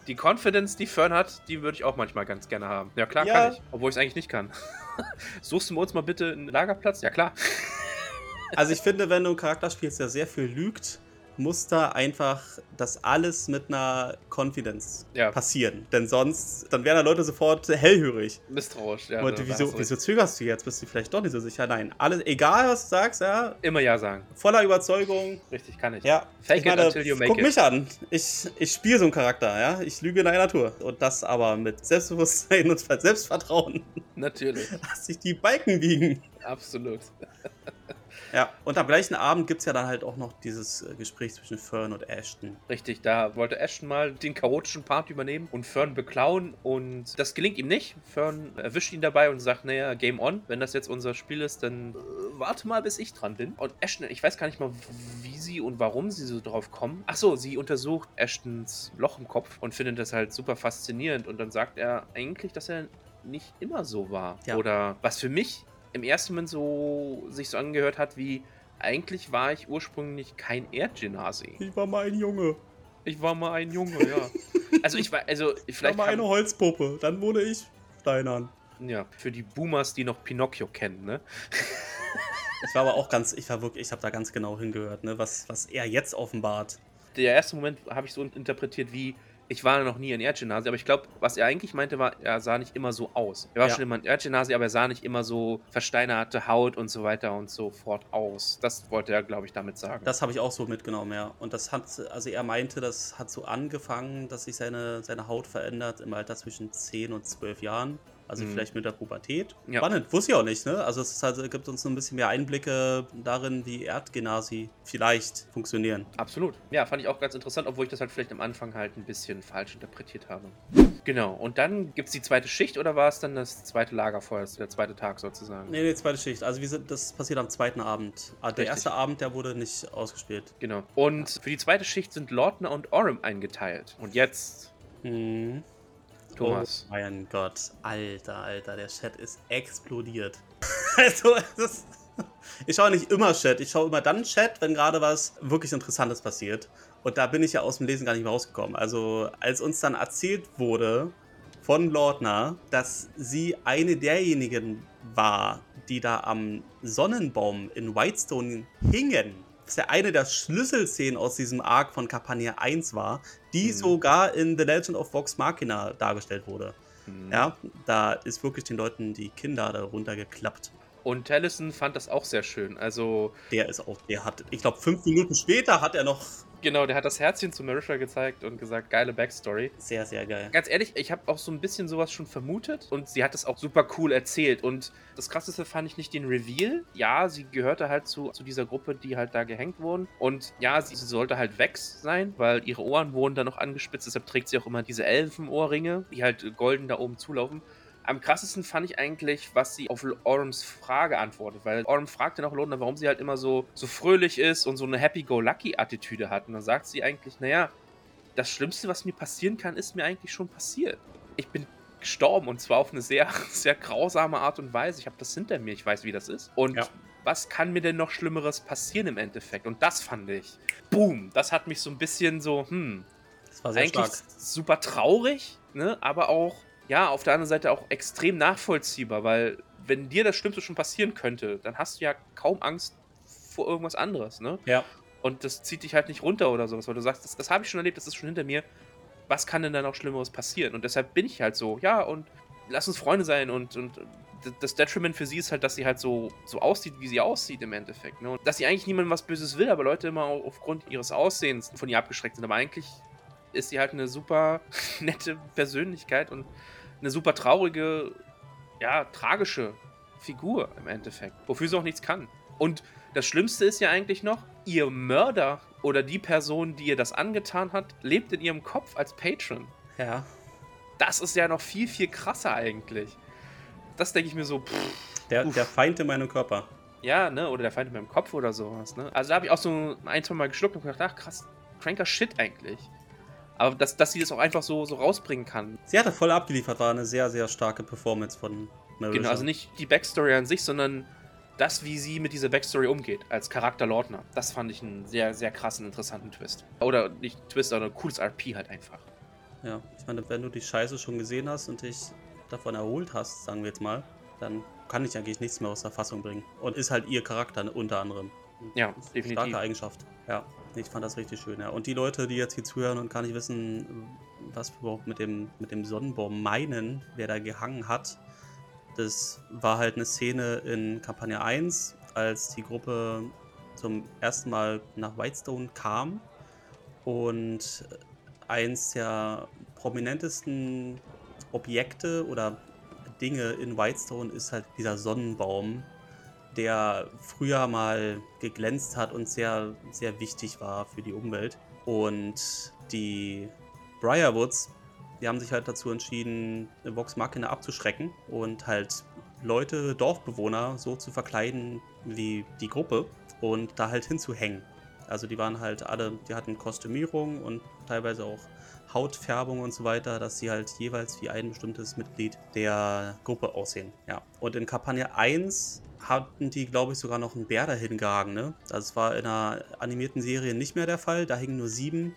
die Confidence, die Fern hat, die würde ich auch manchmal ganz gerne haben. Ja, klar, Ja. kann ich. Obwohl ich es eigentlich nicht kann. (laughs) Suchst du uns mal bitte einen Lagerplatz? Ja, klar. Also ich finde, wenn du einen Charakter spielst, der sehr viel lügt, muss da einfach das alles mit einer Confidence Ja. passieren. Denn sonst, dann wären da Leute sofort hellhörig. Misstrauisch, ja. Und hast wieso, wieso zögerst du jetzt? Bist du vielleicht doch nicht so sicher? Nein, alles, egal was du sagst, ja, Immer ja sagen. voller Überzeugung. Richtig, kann ich. Ja, Fake ich meine, it until you make guck it. mich an. Ich, ich spiele so einen Charakter, ja. Ich lüge in einer Natur. Und das aber mit Selbstbewusstsein (laughs) und Selbstvertrauen, Natürlich. dass sich die Balken biegen. Absolut. (laughs) Ja, und am gleichen Abend gibt es ja dann halt auch noch dieses äh, Gespräch zwischen Fern und Ashton. Richtig, da wollte Ashton mal den chaotischen Part übernehmen und Fern beklauen und das gelingt ihm nicht. Fern erwischt ihn dabei und sagt, naja, Game on, wenn das jetzt unser Spiel ist, dann äh, warte mal, bis ich dran bin. Und Ashton, ich weiß gar nicht mal, wie sie und warum sie so drauf kommen. Ach so, sie untersucht Ashtons Loch im Kopf und findet das halt super faszinierend und dann sagt er eigentlich, dass er nicht immer so war. Ja. Oder was für mich im ersten Moment so sich so angehört hat wie eigentlich war ich ursprünglich kein Erdgenasi. Ich war mal ein Junge. Ich war mal ein Junge, ja. (laughs) Also ich war, also Ich war vielleicht mal eine Holzpuppe. Dann wurde ich steinern. ja, für die Boomers, die noch Pinocchio kennen, ne? (laughs) Ich war aber auch ganz, ich war wirklich, ich habe da ganz genau hingehört, ne, was, was er jetzt offenbart. Der erste Moment habe ich so interpretiert wie, ich war noch nie in Erdgenasi, aber ich glaube, was er eigentlich meinte, war, er sah nicht immer so aus. Er war Ja. schon immer in Erdgenasi, aber er sah nicht immer so versteinerte Haut und so weiter und so fort aus. Das wollte er, glaube ich, damit sagen. Das habe ich auch so mitgenommen, ja. Und das hat, also er meinte, das hat so angefangen, dass sich seine, seine Haut verändert im Alter zwischen 10 und 12 Jahren. Also Mhm. vielleicht mit der Pubertät. Ja. Spannend, wusste ich auch nicht, ne? Also es ist halt, gibt uns so ein bisschen mehr Einblicke darin, wie Erdgenasi vielleicht funktionieren. Absolut. Ja, fand ich auch ganz interessant, obwohl ich das halt vielleicht am Anfang halt ein bisschen falsch interpretiert habe. Genau. Und dann gibt es die zweite Schicht oder war es dann das zweite Lagerfeuer, der zweite Tag sozusagen? Nee, nee, zweite Schicht. Also wir sind, das passiert am zweiten Abend. Ah, Der Richtig. erste Abend, der wurde nicht ausgespielt. Genau. Und für die zweite Schicht sind Lordner und Orem eingeteilt. Und jetzt, Mhm. Thomas. Oh mein Gott, Alter, Alter, der Chat ist explodiert. (laughs) also, ist, ich schaue nicht immer Chat, ich schaue immer dann Chat, wenn gerade was wirklich Interessantes passiert. Und da bin ich ja aus dem Lesen gar nicht mehr rausgekommen. Also, als uns dann erzählt wurde von Lordner, dass sie eine derjenigen war, die da am Sonnenbaum in Whitestone hingen. Was ja eine der Schlüsselszenen aus diesem Arc von Campania 1 war, die Mhm. sogar in The Legend of Vox Machina dargestellt wurde. Hm. Ja, da ist wirklich den Leuten die Kinder darunter geklappt. Und Tellison fand das auch sehr schön. Also, Der ist auch, der hat, ich glaube, fünf Minuten später hat er noch genau, der hat das Herzchen zu Marisha gezeigt und gesagt, geile Backstory. sehr, sehr geil. Ganz ehrlich, ich habe auch so ein bisschen sowas schon vermutet und sie hat es auch super cool erzählt. Und das krasseste fand ich nicht den Reveal. Ja, sie gehörte halt zu, zu dieser Gruppe, die halt da gehängt wurden. Und ja, sie, sie sollte halt weg sein, weil ihre Ohren wurden da noch angespitzt. Deshalb trägt sie auch immer diese Elfenohrringe, die halt golden da oben zulaufen. Am krassesten fand ich eigentlich, was sie auf Orms Frage antwortet, weil Orm fragte noch London, warum sie halt immer so, so fröhlich ist und so eine Happy-Go-Lucky-Attitüde hat. Und dann sagt sie eigentlich, naja, das Schlimmste, was mir passieren kann, ist mir eigentlich schon passiert. Ich bin gestorben und zwar auf eine sehr, (laughs) sehr grausame Art und Weise. Ich habe das hinter mir, ich weiß, wie das ist. Und Ja. was kann mir denn noch Schlimmeres passieren im Endeffekt? Und das fand ich. Boom, das hat mich so ein bisschen so, hm, Das war sehr eigentlich stark. super traurig, ne? aber auch, ja, auf der anderen Seite auch extrem nachvollziehbar, weil wenn dir das Schlimmste schon passieren könnte, dann hast du ja kaum Angst vor irgendwas anderes, ne? Ja. Und das zieht dich halt nicht runter oder sowas, weil du sagst, das, das habe ich schon erlebt, das ist schon hinter mir. Was kann denn da noch Schlimmeres passieren? Und deshalb bin ich halt so, ja, und lass uns Freunde sein und, und das Detriment für sie ist halt, dass sie halt so, so aussieht, wie sie aussieht im Endeffekt. Ne? Und dass sie eigentlich niemandem was Böses will, aber Leute immer aufgrund ihres Aussehens von ihr abgeschreckt sind. Aber eigentlich ist sie halt eine super (laughs) nette Persönlichkeit und eine super traurige, ja, tragische Figur im Endeffekt, wofür sie auch nichts kann. Und das Schlimmste ist ja eigentlich noch, ihr Mörder oder die Person, die ihr das angetan hat, lebt in ihrem Kopf als Patron. Ja. Das ist ja noch viel, viel krasser eigentlich. Das denke ich mir so, pff, Der, der Feind in meinem Körper. ja, ne, oder der Feind in meinem Kopf oder sowas, ne. Also da habe ich auch so ein, zwei Mal geschluckt und gedacht, ach krass, cranker Shit eigentlich. Aber dass, dass sie das auch einfach so, so rausbringen kann. Sie hatte voll abgeliefert, war eine sehr, sehr starke Performance von Marisha. Genau, also nicht die Backstory an sich, sondern das, wie sie mit dieser Backstory umgeht, als Charakter Lordner. Das fand ich einen sehr, sehr krassen, interessanten Twist. Oder nicht Twist, sondern ein cooles RP halt einfach. Ja, ich meine, wenn du die Scheiße schon gesehen hast und dich davon erholt hast, sagen wir jetzt mal, dann kann ich eigentlich nichts mehr aus der Fassung bringen. Und ist halt ihr Charakter unter anderem. Ja, definitiv. Starke Eigenschaft. Ja, ich fand das richtig schön. Ja. Und die Leute, die jetzt hier zuhören und gar nicht wissen, was wir überhaupt mit dem, mit dem Sonnenbaum meinen, wer da gehangen hat, das war halt eine Szene in Kampagne 1, als die Gruppe zum ersten Mal nach Whitestone kam und eins der prominentesten Objekte oder Dinge in Whitestone ist halt dieser Sonnenbaum, der früher mal geglänzt hat und sehr, sehr wichtig war für die Umwelt. Und die Briarwoods, die haben sich halt dazu entschieden, Vox Machina abzuschrecken und halt Leute, Dorfbewohner so zu verkleiden wie die Gruppe und da halt hinzuhängen. Also die waren halt alle, die hatten Kostümierung und teilweise auch Hautfärbung und so weiter, dass sie halt jeweils wie ein bestimmtes Mitglied der Gruppe aussehen. Ja. Und in Kampagne 1 hatten die, glaube ich, sogar noch einen Bär dahin gehangen. Ne? Das war in einer animierten Serie nicht mehr der Fall. Da hingen nur sieben.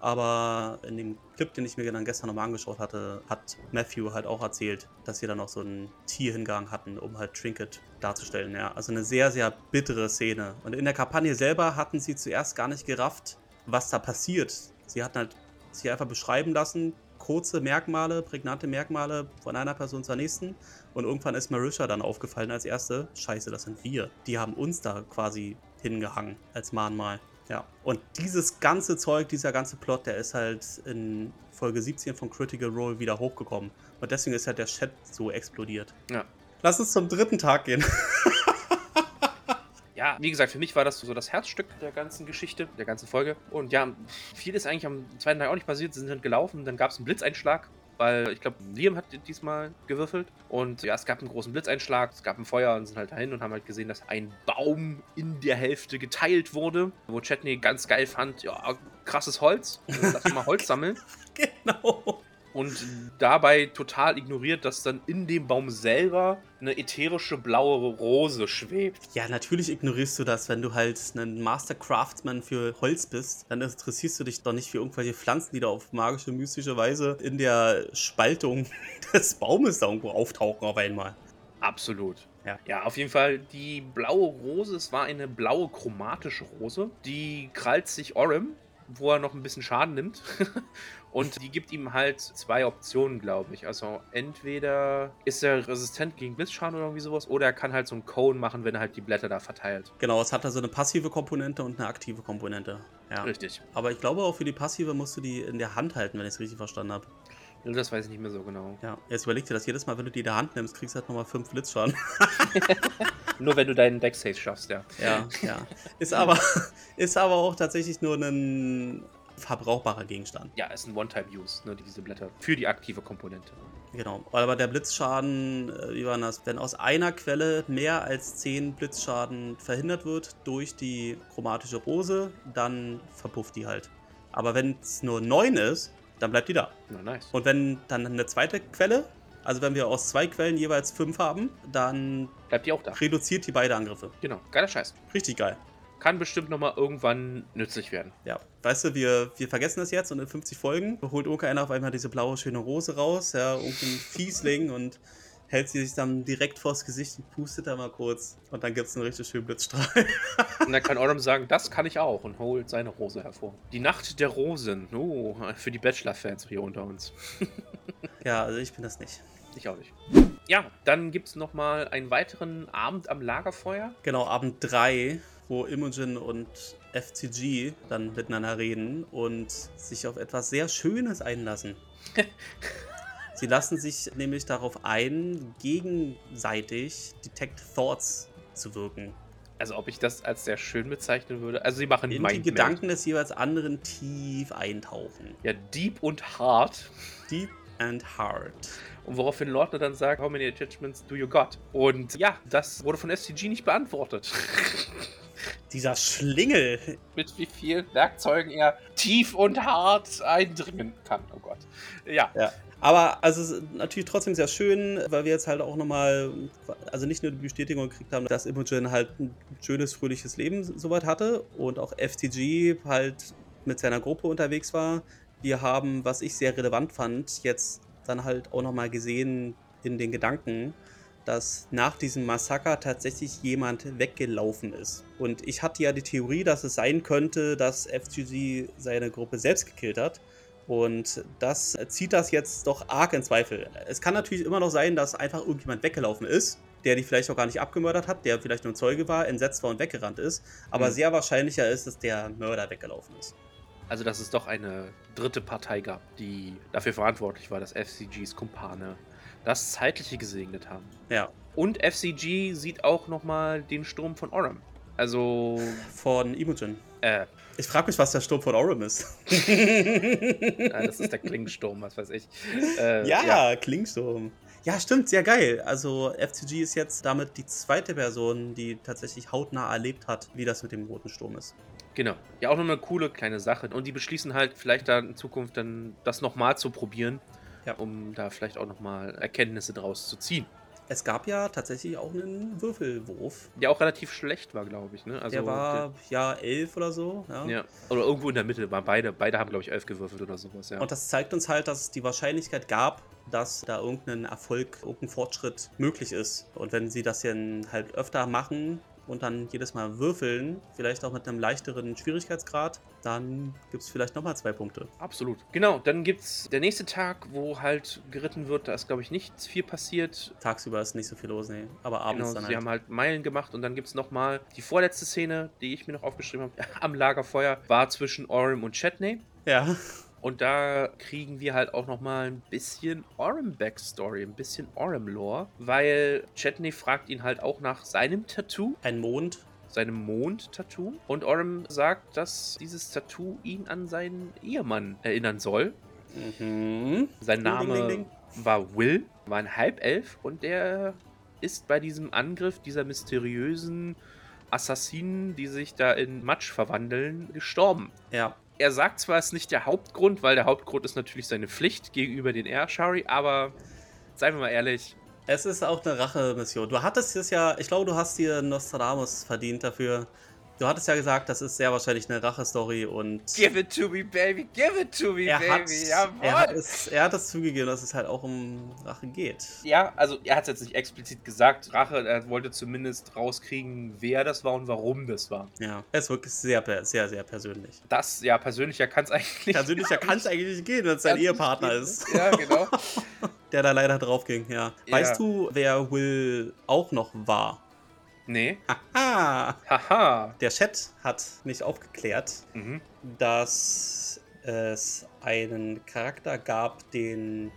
Aber in dem Clip, den ich mir dann gestern nochmal angeschaut hatte, hat Matthew halt auch erzählt, dass sie da noch so ein Tier hingegangen hatten, um halt Trinket darzustellen. Ja, also eine sehr, sehr bittere Szene. Und in der Kampagne selber hatten sie zuerst gar nicht gerafft, was da passiert. Sie hatten halt sich einfach beschreiben lassen, kurze Merkmale, prägnante Merkmale von einer Person zur nächsten. Und irgendwann ist Marisha dann aufgefallen als erste, scheiße, das sind wir. Die haben uns da quasi hingehangen als Mahnmal. Ja, und dieses ganze Zeug, dieser ganze Plot, der ist halt in Folge 17 von Critical Role wieder hochgekommen. Und deswegen ist halt der Chat so explodiert. Ja. Lass uns zum dritten Tag gehen. (laughs) Ja, wie gesagt, für mich war das so das Herzstück der ganzen Geschichte, der ganzen Folge. Und ja, viel ist eigentlich am zweiten Tag auch nicht passiert. Sie sind halt gelaufen, dann gab es einen Blitzeinschlag, weil ich glaube, Liam hat diesmal gewürfelt. Und ja, es gab einen großen Blitzeinschlag, es gab ein Feuer und sind halt dahin und haben halt gesehen, dass ein Baum in der Hälfte geteilt wurde. Wo Chetney ganz geil fand, ja, krasses Holz. Lass mal Holz sammeln. (laughs) genau. Und dabei total ignoriert, dass dann in dem Baum selber eine ätherische blaue Rose schwebt. Ja, natürlich ignorierst du das, wenn du halt ein Master Craftsman für Holz bist. Dann interessierst du dich doch nicht für irgendwelche Pflanzen, die da auf magische, mystische Weise in der Spaltung (laughs) des Baumes da irgendwo auftauchen auf einmal. Absolut. Ja. ja, auf jeden Fall die blaue Rose, es war eine blaue chromatische Rose. Die krallt sich Orem, wo er noch ein bisschen Schaden nimmt. (laughs) Und die gibt ihm halt zwei Optionen, glaube ich. Also entweder ist er resistent gegen Blitzschaden oder irgendwie sowas, oder er kann halt so einen Cone machen, wenn er halt die Blätter da verteilt. Genau, es hat da so eine passive Komponente und eine aktive Komponente. Ja. Richtig. Aber ich glaube auch für die passive musst du die in der Hand halten, wenn ich es richtig verstanden habe. Das weiß ich nicht mehr so genau. Ja, jetzt überleg dir das jedes Mal, wenn du die in der Hand nimmst, kriegst du halt nochmal 5 Blitzschaden. (laughs) Nur wenn du deinen Deck Safe schaffst, ja. Ja, ja. Ist aber, (laughs) ist aber auch tatsächlich nur ein verbrauchbarer Gegenstand. Ja, ist ein One-Time-Use, ne, diese Blätter. Für die aktive Komponente. Genau. Aber der Blitzschaden, äh, wie war das? Wenn aus einer Quelle mehr als 10 Blitzschaden verhindert wird durch die chromatische Rose, dann verpufft die halt. Aber wenn es nur 9 ist, dann bleibt die da. Na, nice. Und wenn dann eine zweite Quelle, also wenn wir aus zwei Quellen jeweils 5 haben, dann Bleibt die auch da. reduziert die beide Angriffe. Genau. Geiler Scheiß. Richtig geil. Kann bestimmt nochmal irgendwann nützlich werden. Ja, weißt du, wir, wir vergessen das jetzt und in 50 Folgen holt irgendeiner auf einmal diese blaue schöne Rose raus, ja, irgendein Fiesling und hält sie sich dann direkt vors Gesicht und pustet da mal kurz. Und dann gibt es einen richtig schönen Blitzstrahl. und dann kann (laughs) Orem sagen, das kann ich auch und holt seine Rose hervor. Die Nacht der Rosen. Oh, für die Bachelor-Fans hier unter uns. (laughs) ja, also ich bin das nicht. Ich auch nicht. Ja, dann gibt es nochmal einen weiteren Abend am Lagerfeuer. Genau, Abend 3, wo Imogen und FCG dann miteinander reden und sich auf etwas sehr Schönes einlassen. (laughs) Sie lassen sich nämlich darauf ein, gegenseitig Detect Thoughts zu wirken. Also ob ich das als sehr schön bezeichnen würde. Also sie machen In die Gedanken des jeweils anderen tief eintauchen. Ja, deep und hard. Deep and hard. Und woraufhin Lordner dann sagt, how many attachments do you got? Und ja, das wurde von SCG nicht beantwortet. (laughs) Dieser Schlingel. Mit wie vielen Werkzeugen er tief und hart eindringen kann. Oh Gott. Ja. ja. Aber also natürlich trotzdem sehr schön, weil wir jetzt halt auch nochmal, also nicht nur die Bestätigung gekriegt haben, dass Imogen halt ein schönes, fröhliches Leben soweit hatte und auch FTG halt mit seiner Gruppe unterwegs war. Wir haben, was ich sehr relevant fand, jetzt dann halt auch nochmal gesehen in den Gedanken, dass nach diesem Massaker tatsächlich jemand weggelaufen ist. Und ich hatte ja die Theorie, dass es sein könnte, dass FGG seine Gruppe selbst gekillt hat. Und das zieht das jetzt doch arg in Zweifel. Es kann natürlich immer noch sein, dass einfach irgendjemand weggelaufen ist, der die vielleicht auch gar nicht abgemördert hat, der vielleicht nur Zeuge war, entsetzt war und weggerannt ist. Aber mhm. sehr wahrscheinlicher ist, dass der Mörder weggelaufen ist. Also, dass es doch eine dritte Partei gab, die dafür verantwortlich war, dass FCGs Kumpane das Zeitliche gesegnet haben. Ja. Und FCG sieht auch nochmal den Sturm von Oram. Also. Von Imogen. Äh. Ich frage mich, was der Sturm von Oram ist. (laughs) ja, das ist der Klingensturm, was weiß ich. Äh, ja, ja, Klingensturm. Ja, stimmt, sehr geil. Also FCG ist jetzt damit die zweite Person, die tatsächlich hautnah erlebt hat, wie das mit dem roten Sturm ist. Genau. Ja, auch noch eine coole kleine Sache. Und die beschließen halt vielleicht da in Zukunft dann das nochmal zu probieren, ja. um da vielleicht auch nochmal Erkenntnisse draus zu ziehen. Es gab ja tatsächlich auch einen Würfelwurf. Der auch relativ schlecht war, glaube ich. Ne? Also der war der, ja elf oder so. Ja. ja. Oder irgendwo in der Mitte waren beide. Beide haben, glaube ich, elf gewürfelt oder sowas. Ja. Und das zeigt uns halt, dass es die Wahrscheinlichkeit gab, dass da irgendein Erfolg, irgendein Fortschritt möglich ist. Und wenn sie das dann halt öfter machen, und dann jedes Mal würfeln, vielleicht auch mit einem leichteren Schwierigkeitsgrad, dann gibt es vielleicht nochmal zwei Punkte. Absolut. Genau, dann gibt es der nächste Tag, wo halt geritten wird, da ist glaube ich nichts viel passiert. Tagsüber ist nicht so viel los, nee. Aber abends genau, dann halt. Sie haben halt Meilen gemacht und dann gibt es nochmal die vorletzte Szene, die ich mir noch aufgeschrieben habe, (laughs) am Lagerfeuer, war zwischen Orem und Chetney. Ja. Und da kriegen wir halt auch nochmal ein bisschen Orem-Backstory, ein bisschen Orem-Lore, weil Chetney fragt ihn halt auch nach seinem Tattoo. Ein Mond. Seinem Mond-Tattoo. Und Orem sagt, dass dieses Tattoo ihn an seinen Ehemann erinnern soll. Mhm. Sein Name ding, ding, ding. war Will, war ein Halbelf und der ist bei diesem Angriff dieser mysteriösen Assassinen, die sich da in Matsch verwandeln, gestorben. Ja er sagt zwar, es ist nicht der Hauptgrund, weil der Hauptgrund ist natürlich seine Pflicht gegenüber den Airshari, aber seien wir mal ehrlich. Es ist auch eine Rache-Mission. Du hattest es ja, ich glaube, du hast dir Nostradamus verdient dafür, Du hattest ja gesagt, das ist sehr wahrscheinlich eine Rache-Story und. Give it to me, baby, give it to me, er baby. Hat, er, hat es, er hat es zugegeben, dass es halt auch um Rache geht. Ja, also er hat es jetzt nicht explizit gesagt. Rache, er wollte zumindest rauskriegen, wer das war und warum das war. Ja, er ist wirklich sehr, sehr, sehr persönlich. Das, ja, persönlicher kann es eigentlich nicht. Persönlicher kann es eigentlich nicht gehen, wenn es sein Ehepartner ist. Ja, genau. (laughs) Der da leider drauf ging, ja. Weißt ja. du, wer Will auch noch war? Nee. Haha. Haha. Der Chat hat mich aufgeklärt, mhm. dass es einen Charakter gab, den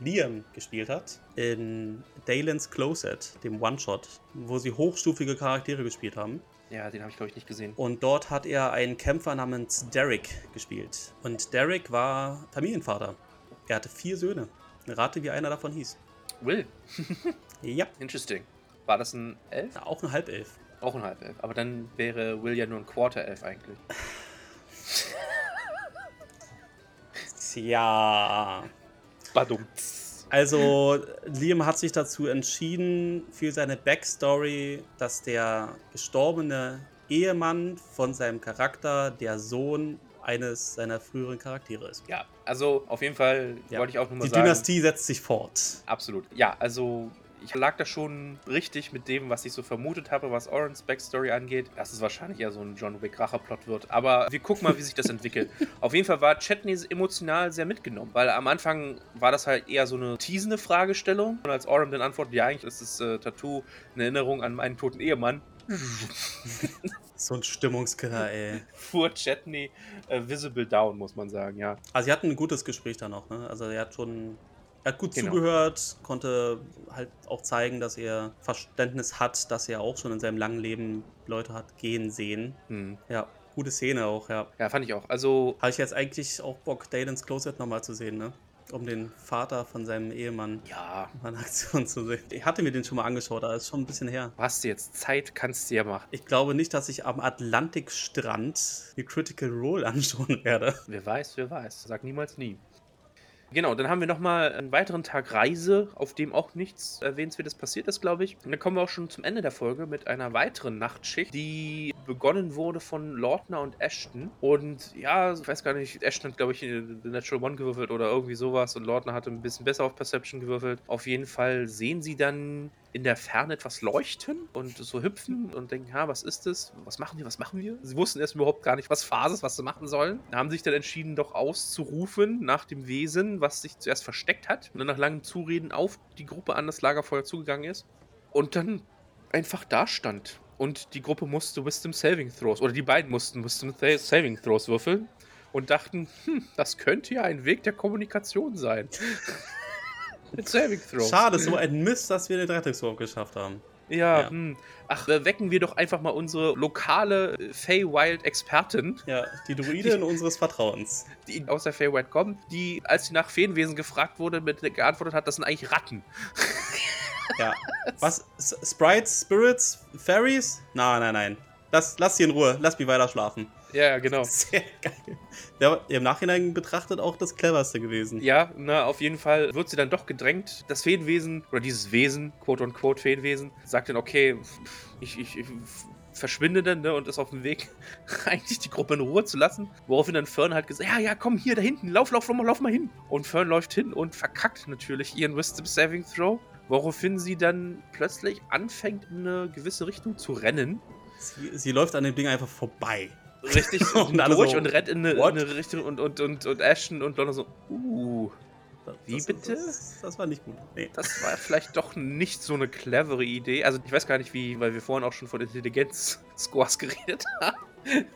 Liam gespielt hat in Dalen's Closet, dem One-Shot, wo sie hochstufige Charaktere gespielt haben. Ja, den habe ich glaube ich nicht gesehen. Und dort hat er einen Kämpfer namens Derek gespielt. Und Derek war Familienvater. Er hatte vier Söhne. Rate, wie einer davon hieß. Will. (laughs) ja. Interesting. War das ein Elf? Ja, auch ein Halbelf. Auch ein Halbelf. Aber dann wäre Will ja nur ein Quarter-Elf eigentlich. Tja. Badum. Also, Liam hat sich dazu entschieden, für seine Backstory, dass der gestorbene Ehemann von seinem Charakter der Sohn eines seiner früheren Charaktere ist. Ja, also auf jeden Fall ja. wollte ich auch nur mal Die sagen. Die Dynastie setzt sich fort. Absolut. Ja, also Ich lag da schon richtig mit dem, was ich so vermutet habe, was Orans Backstory angeht, dass es wahrscheinlich eher so ein John Wick Racheplot wird. Aber wir gucken mal, wie sich das entwickelt. (laughs) Auf jeden Fall war Chetney emotional sehr mitgenommen, weil am Anfang war das halt eher so eine teasende Fragestellung. Und als Oram dann antwortet, ja, eigentlich ist das äh, Tattoo eine Erinnerung an meinen toten Ehemann, (laughs) so ein Stimmungskiller, ey. Fuhr Chetney äh, visible down, muss man sagen, ja. Also, sie hatten ein gutes Gespräch dann auch, ne? Also, er hat schon. Er hat gut genau. zugehört, konnte halt auch zeigen, dass er Verständnis hat, dass er auch schon in seinem langen Leben Leute hat gehen sehen. Hm. Ja, gute Szene auch, ja. Ja, fand ich auch. Also. Habe ich jetzt eigentlich auch Bock, Dalens Closet nochmal zu sehen, ne? um den Vater von seinem Ehemann ja. in Aktion zu sehen. Ich hatte mir den schon mal angeschaut, aber ist schon ein bisschen her. Hast du jetzt Zeit, kannst du ja machen. Ich glaube nicht, dass ich am Atlantikstrand die Critical Role anschauen werde. Wer weiß, wer weiß. Sag niemals nie. Genau, dann haben wir nochmal einen weiteren Tag Reise, auf dem auch nichts Erwähnenswertes passiert ist, glaube ich. Und dann kommen wir auch schon zum Ende der Folge mit einer weiteren Nachtschicht, die begonnen wurde von Lordner und Ashton. Und ja, ich weiß gar nicht, Ashton hat, glaube ich, in The Natural One gewürfelt oder irgendwie sowas und Lordner hatte ein bisschen besser auf Perception gewürfelt. Auf jeden Fall sehen sie dann in der Ferne etwas leuchten und so hüpfen und denken, ha, was ist das? Was machen wir? Was machen wir? Sie wussten erst überhaupt gar nicht, was Phase ist, was sie machen sollen. Haben sich dann entschieden, doch auszurufen nach dem Wesen, was sich zuerst versteckt hat und dann nach langem Zureden auf die Gruppe an das Lagerfeuer zugegangen ist und dann einfach da stand. Und die Gruppe musste Wisdom Saving Throws, oder die beiden mussten Wisdom Saving Throws würfeln und dachten, hm, das könnte ja ein Weg der Kommunikation sein. (laughs) Mit Saving Throw. Schade, so ein Mist, dass wir den Rettungswurf geschafft haben. Ja, ja. Hm. ach, wecken wir doch einfach mal unsere lokale äh, Feywild-Expertin. Ja, die Druidin (laughs) die, unseres Vertrauens. Die aus der Feywild kommt, die, als sie nach Feenwesen gefragt wurde, mit, geantwortet hat, das sind eigentlich Ratten. Ja. (laughs) Was? Sprites, Spirits, Fairies? Nein, nein, nein. Lass, lass sie in Ruhe, lass mich weiter schlafen. Ja, genau. (laughs) Sehr geil. Der im Nachhinein betrachtet auch das cleverste gewesen. Ja, na, auf jeden Fall wird sie dann doch gedrängt. Das Feenwesen, oder dieses Wesen, quote unquote Feenwesen, sagt dann, okay, ich, ich, ich verschwinde dann ne, und ist auf dem Weg, (laughs) eigentlich die Gruppe in Ruhe zu lassen. Woraufhin dann Fern halt gesagt, ja, ja, komm hier da hinten, lauf, lauf, lauf, lauf mal hin. Und Fern läuft hin und verkackt natürlich ihren Wisdom Saving Throw. Woraufhin sie dann plötzlich anfängt, in eine gewisse Richtung zu rennen. Sie, sie läuft an dem Ding einfach vorbei richtig (laughs) und durch so, und rennt in eine, in eine, Richtung und, und, und, und Ashton und London so, uh. Wie das, bitte? Das, das, war nicht gut. Nee. Das war vielleicht doch nicht so eine clevere Idee. Also ich weiß gar nicht, wie, weil wir vorhin auch schon von Intelligenz-Scores (laughs) geredet haben,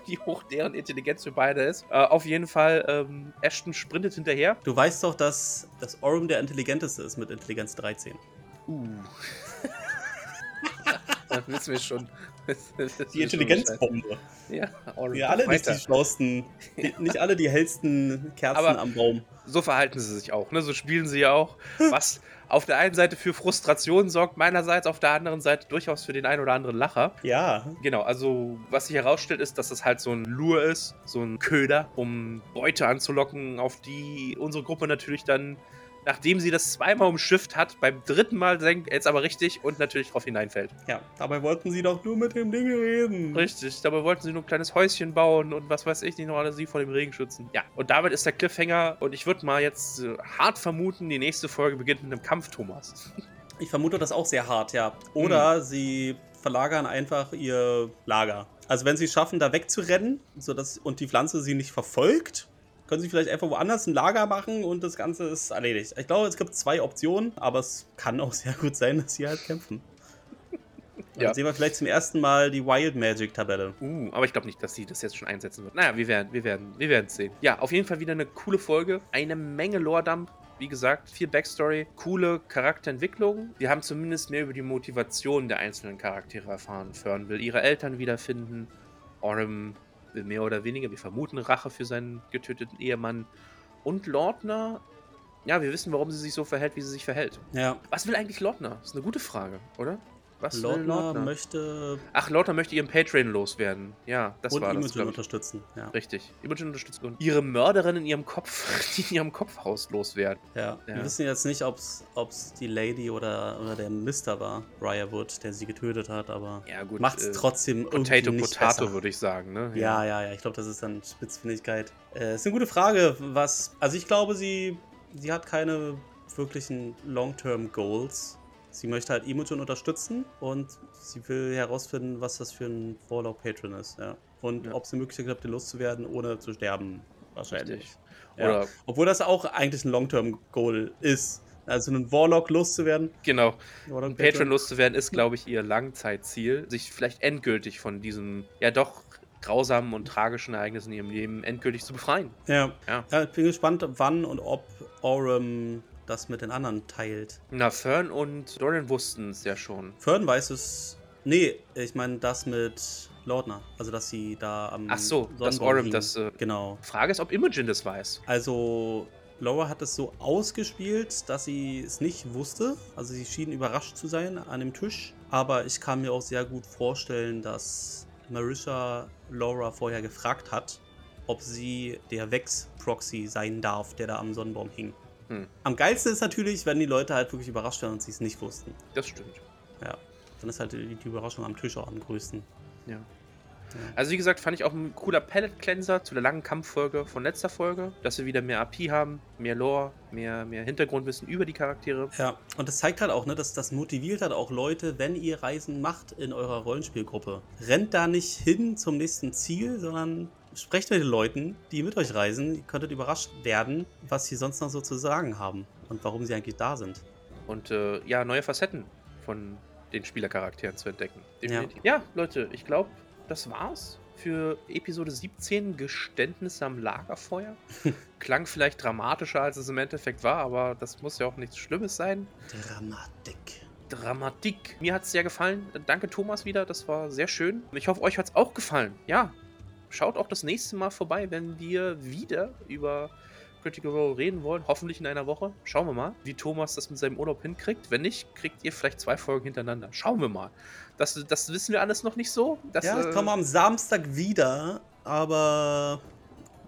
wie hoch deren Intelligenz für beide ist. Äh, auf jeden Fall, ähm, Ashton sprintet hinterher. Du weißt doch, dass das Orum der intelligenteste ist mit Intelligenz 13. Uh. (laughs) das wissen wir schon. (laughs) die Intelligenzbombe. Ja, ja alle nicht die schlausten, (laughs) nicht alle die hellsten Kerzen Aber am Baum. So verhalten sie sich auch, ne? So spielen sie ja auch. Was auf der einen Seite für Frustration sorgt, meinerseits, auf der anderen Seite durchaus für den einen oder anderen Lacher. Ja. Genau, also was sich herausstellt, ist, dass das halt so ein Lure ist, so ein Köder, um Beute anzulocken, auf die unsere Gruppe natürlich dann nachdem sie das zweimal umschifft hat, beim dritten Mal senkt, jetzt aber richtig und natürlich drauf hineinfällt. Ja, dabei wollten sie doch nur mit dem Ding reden. Richtig, dabei wollten sie nur ein kleines Häuschen bauen und was weiß ich nicht noch alle sie vor dem Regen schützen. Ja, und damit ist der Cliffhanger und ich würde mal jetzt äh, hart vermuten, die nächste Folge beginnt mit einem Kampf, Thomas. (laughs) Ich vermute das auch sehr hart, ja. Oder hm. sie verlagern einfach ihr Lager. Also wenn sie es schaffen, da wegzurennen sodass, und die Pflanze sie nicht verfolgt, können sie vielleicht einfach woanders ein Lager machen und das Ganze ist erledigt. Ich glaube, es gibt zwei Optionen, aber es kann auch sehr gut sein, dass sie halt kämpfen. (laughs) Dann ja. sehen wir vielleicht zum ersten Mal die Wild Magic Tabelle. Uh, aber ich glaube nicht, dass sie das jetzt schon einsetzen wird. Naja, wir werden, wir werden, wir werden es sehen. Ja, auf jeden Fall wieder eine coole Folge. Eine Menge Lore-Dump. Wie gesagt, viel Backstory, coole Charakterentwicklung. Wir haben zumindest mehr über die Motivation der einzelnen Charaktere erfahren. Fern will ihre Eltern wiederfinden. Orem mehr oder weniger. Wir vermuten Rache für seinen getöteten Ehemann. Und Lordner, ja, wir wissen, warum sie sich so verhält, wie sie sich verhält. Ja. Was will eigentlich Lordner? Das ist eine gute Frage, oder? Was Lautner, möchte. Ach, Lautner möchte ihren Patreon loswerden. Ja, das und war Imogen das. unterstützen. Ja. Richtig. Imogen unterstützen. Und ihre Mörderin in ihrem Kopf, (laughs) die in ihrem Kopfhaus loswerden. Ja. ja. Wir wissen jetzt nicht, ob es die Lady oder, oder der Mister war, Briarwood, der sie getötet hat, aber ja, gut, macht es äh, trotzdem Potato, irgendwie nicht Potato, würde ich sagen. Ne? Ja, ja, ja. ja. Ich glaube, das ist dann Spitzfindigkeit. Äh, ist eine gute Frage, was. Also, ich glaube, sie, sie hat keine wirklichen Long-Term Goals Sie möchte halt Imogen unterstützen und sie will herausfinden, was das für ein Warlock Patron ist. Ja. Und Ja. ob sie Möglichkeit hat, den loszuwerden, ohne zu sterben. Wahrscheinlich. Ja. Oder Obwohl das auch eigentlich ein Long-Term-Goal ist. Also einen Warlock loszuwerden. genau, Warlock ein Patron loszuwerden, ist, glaube ich, ihr Langzeitziel. Sich vielleicht endgültig von diesen, ja doch, grausamen und tragischen Ereignissen in ihrem Leben endgültig zu befreien. Ja. Ja. ja. Ich bin gespannt, wann und ob Orem das mit den anderen teilt. Na, Fern und Dorian wussten es ja schon. Fern weiß es. Nee, ich meine das mit Lautner. Also, dass sie da am. Ach so, Sonnenbaum Orem das, äh, Genau. Frage ist, ob Imogen das weiß. Also, Laura hat es so ausgespielt, dass sie es nicht wusste. Also, sie schien überrascht zu sein an dem Tisch. Aber ich kann mir auch sehr gut vorstellen, dass Marisha Laura vorher gefragt hat, ob sie der Vex-Proxy sein darf, der da am Sonnenbaum hing. Hm. Am geilsten ist natürlich, wenn die Leute halt wirklich überrascht werden und sie es nicht wussten. Das stimmt. Ja. Dann ist halt die, die Überraschung am Tisch auch am größten. Ja. Also wie gesagt, fand ich auch ein cooler Palette-Cleanser zu der langen Kampffolge von letzter Folge, dass wir wieder mehr AP haben, mehr Lore, mehr, mehr Hintergrundwissen über die Charaktere. Ja, und das zeigt halt auch, ne, dass das motiviert halt auch Leute, wenn ihr Reisen macht in eurer Rollenspielgruppe. Rennt da nicht hin zum nächsten Ziel, sondern sprecht mit den Leuten, die mit euch reisen. Ihr könntet überrascht werden, was sie sonst noch so zu sagen haben und warum sie eigentlich da sind. Und äh, ja, neue Facetten von den Spielercharakteren zu entdecken. Definitiv. Ja, Leute, ich glaube, das war's für Episode 17 Geständnisse am Lagerfeuer. (laughs) Klang vielleicht dramatischer, als es im Endeffekt war, aber das muss ja auch nichts Schlimmes sein. Dramatik. Dramatik. Mir hat es sehr gefallen. Danke, Thomas, wieder. Das war sehr schön. Ich hoffe, euch hat es auch gefallen. Ja, schaut auch das nächste Mal vorbei, wenn wir wieder über Critical Role reden wollen. Hoffentlich in einer Woche. Schauen wir mal, wie Thomas das mit seinem Urlaub hinkriegt. Wenn nicht, kriegt ihr vielleicht zwei Folgen hintereinander. Schauen wir mal. Das, das wissen wir alles noch nicht so. Das, Ja, äh, ich komme am Samstag wieder, aber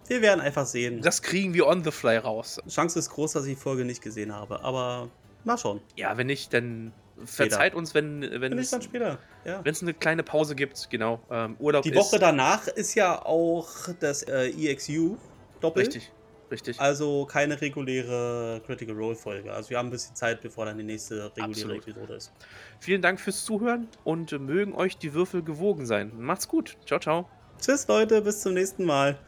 wir werden einfach sehen. das kriegen wir on the fly raus. Chance ist groß, dass ich die Folge nicht gesehen habe, aber mal schauen. Ja, wenn nicht, dann verzeiht uns, wenn, wenn, es. Ja. wenn es eine kleine Pause gibt. Genau. Ähm, Urlaub Die ist. Woche danach ist ja auch das äh, EXU doppelt. Richtig. Richtig. Also keine reguläre Critical Role Folge. Also wir haben ein bisschen Zeit, bevor dann die nächste reguläre Absolut. Episode ist. Vielen Dank fürs Zuhören und mögen euch die Würfel gewogen sein. Macht's gut. Ciao, ciao. Tschüss Leute, bis zum nächsten Mal.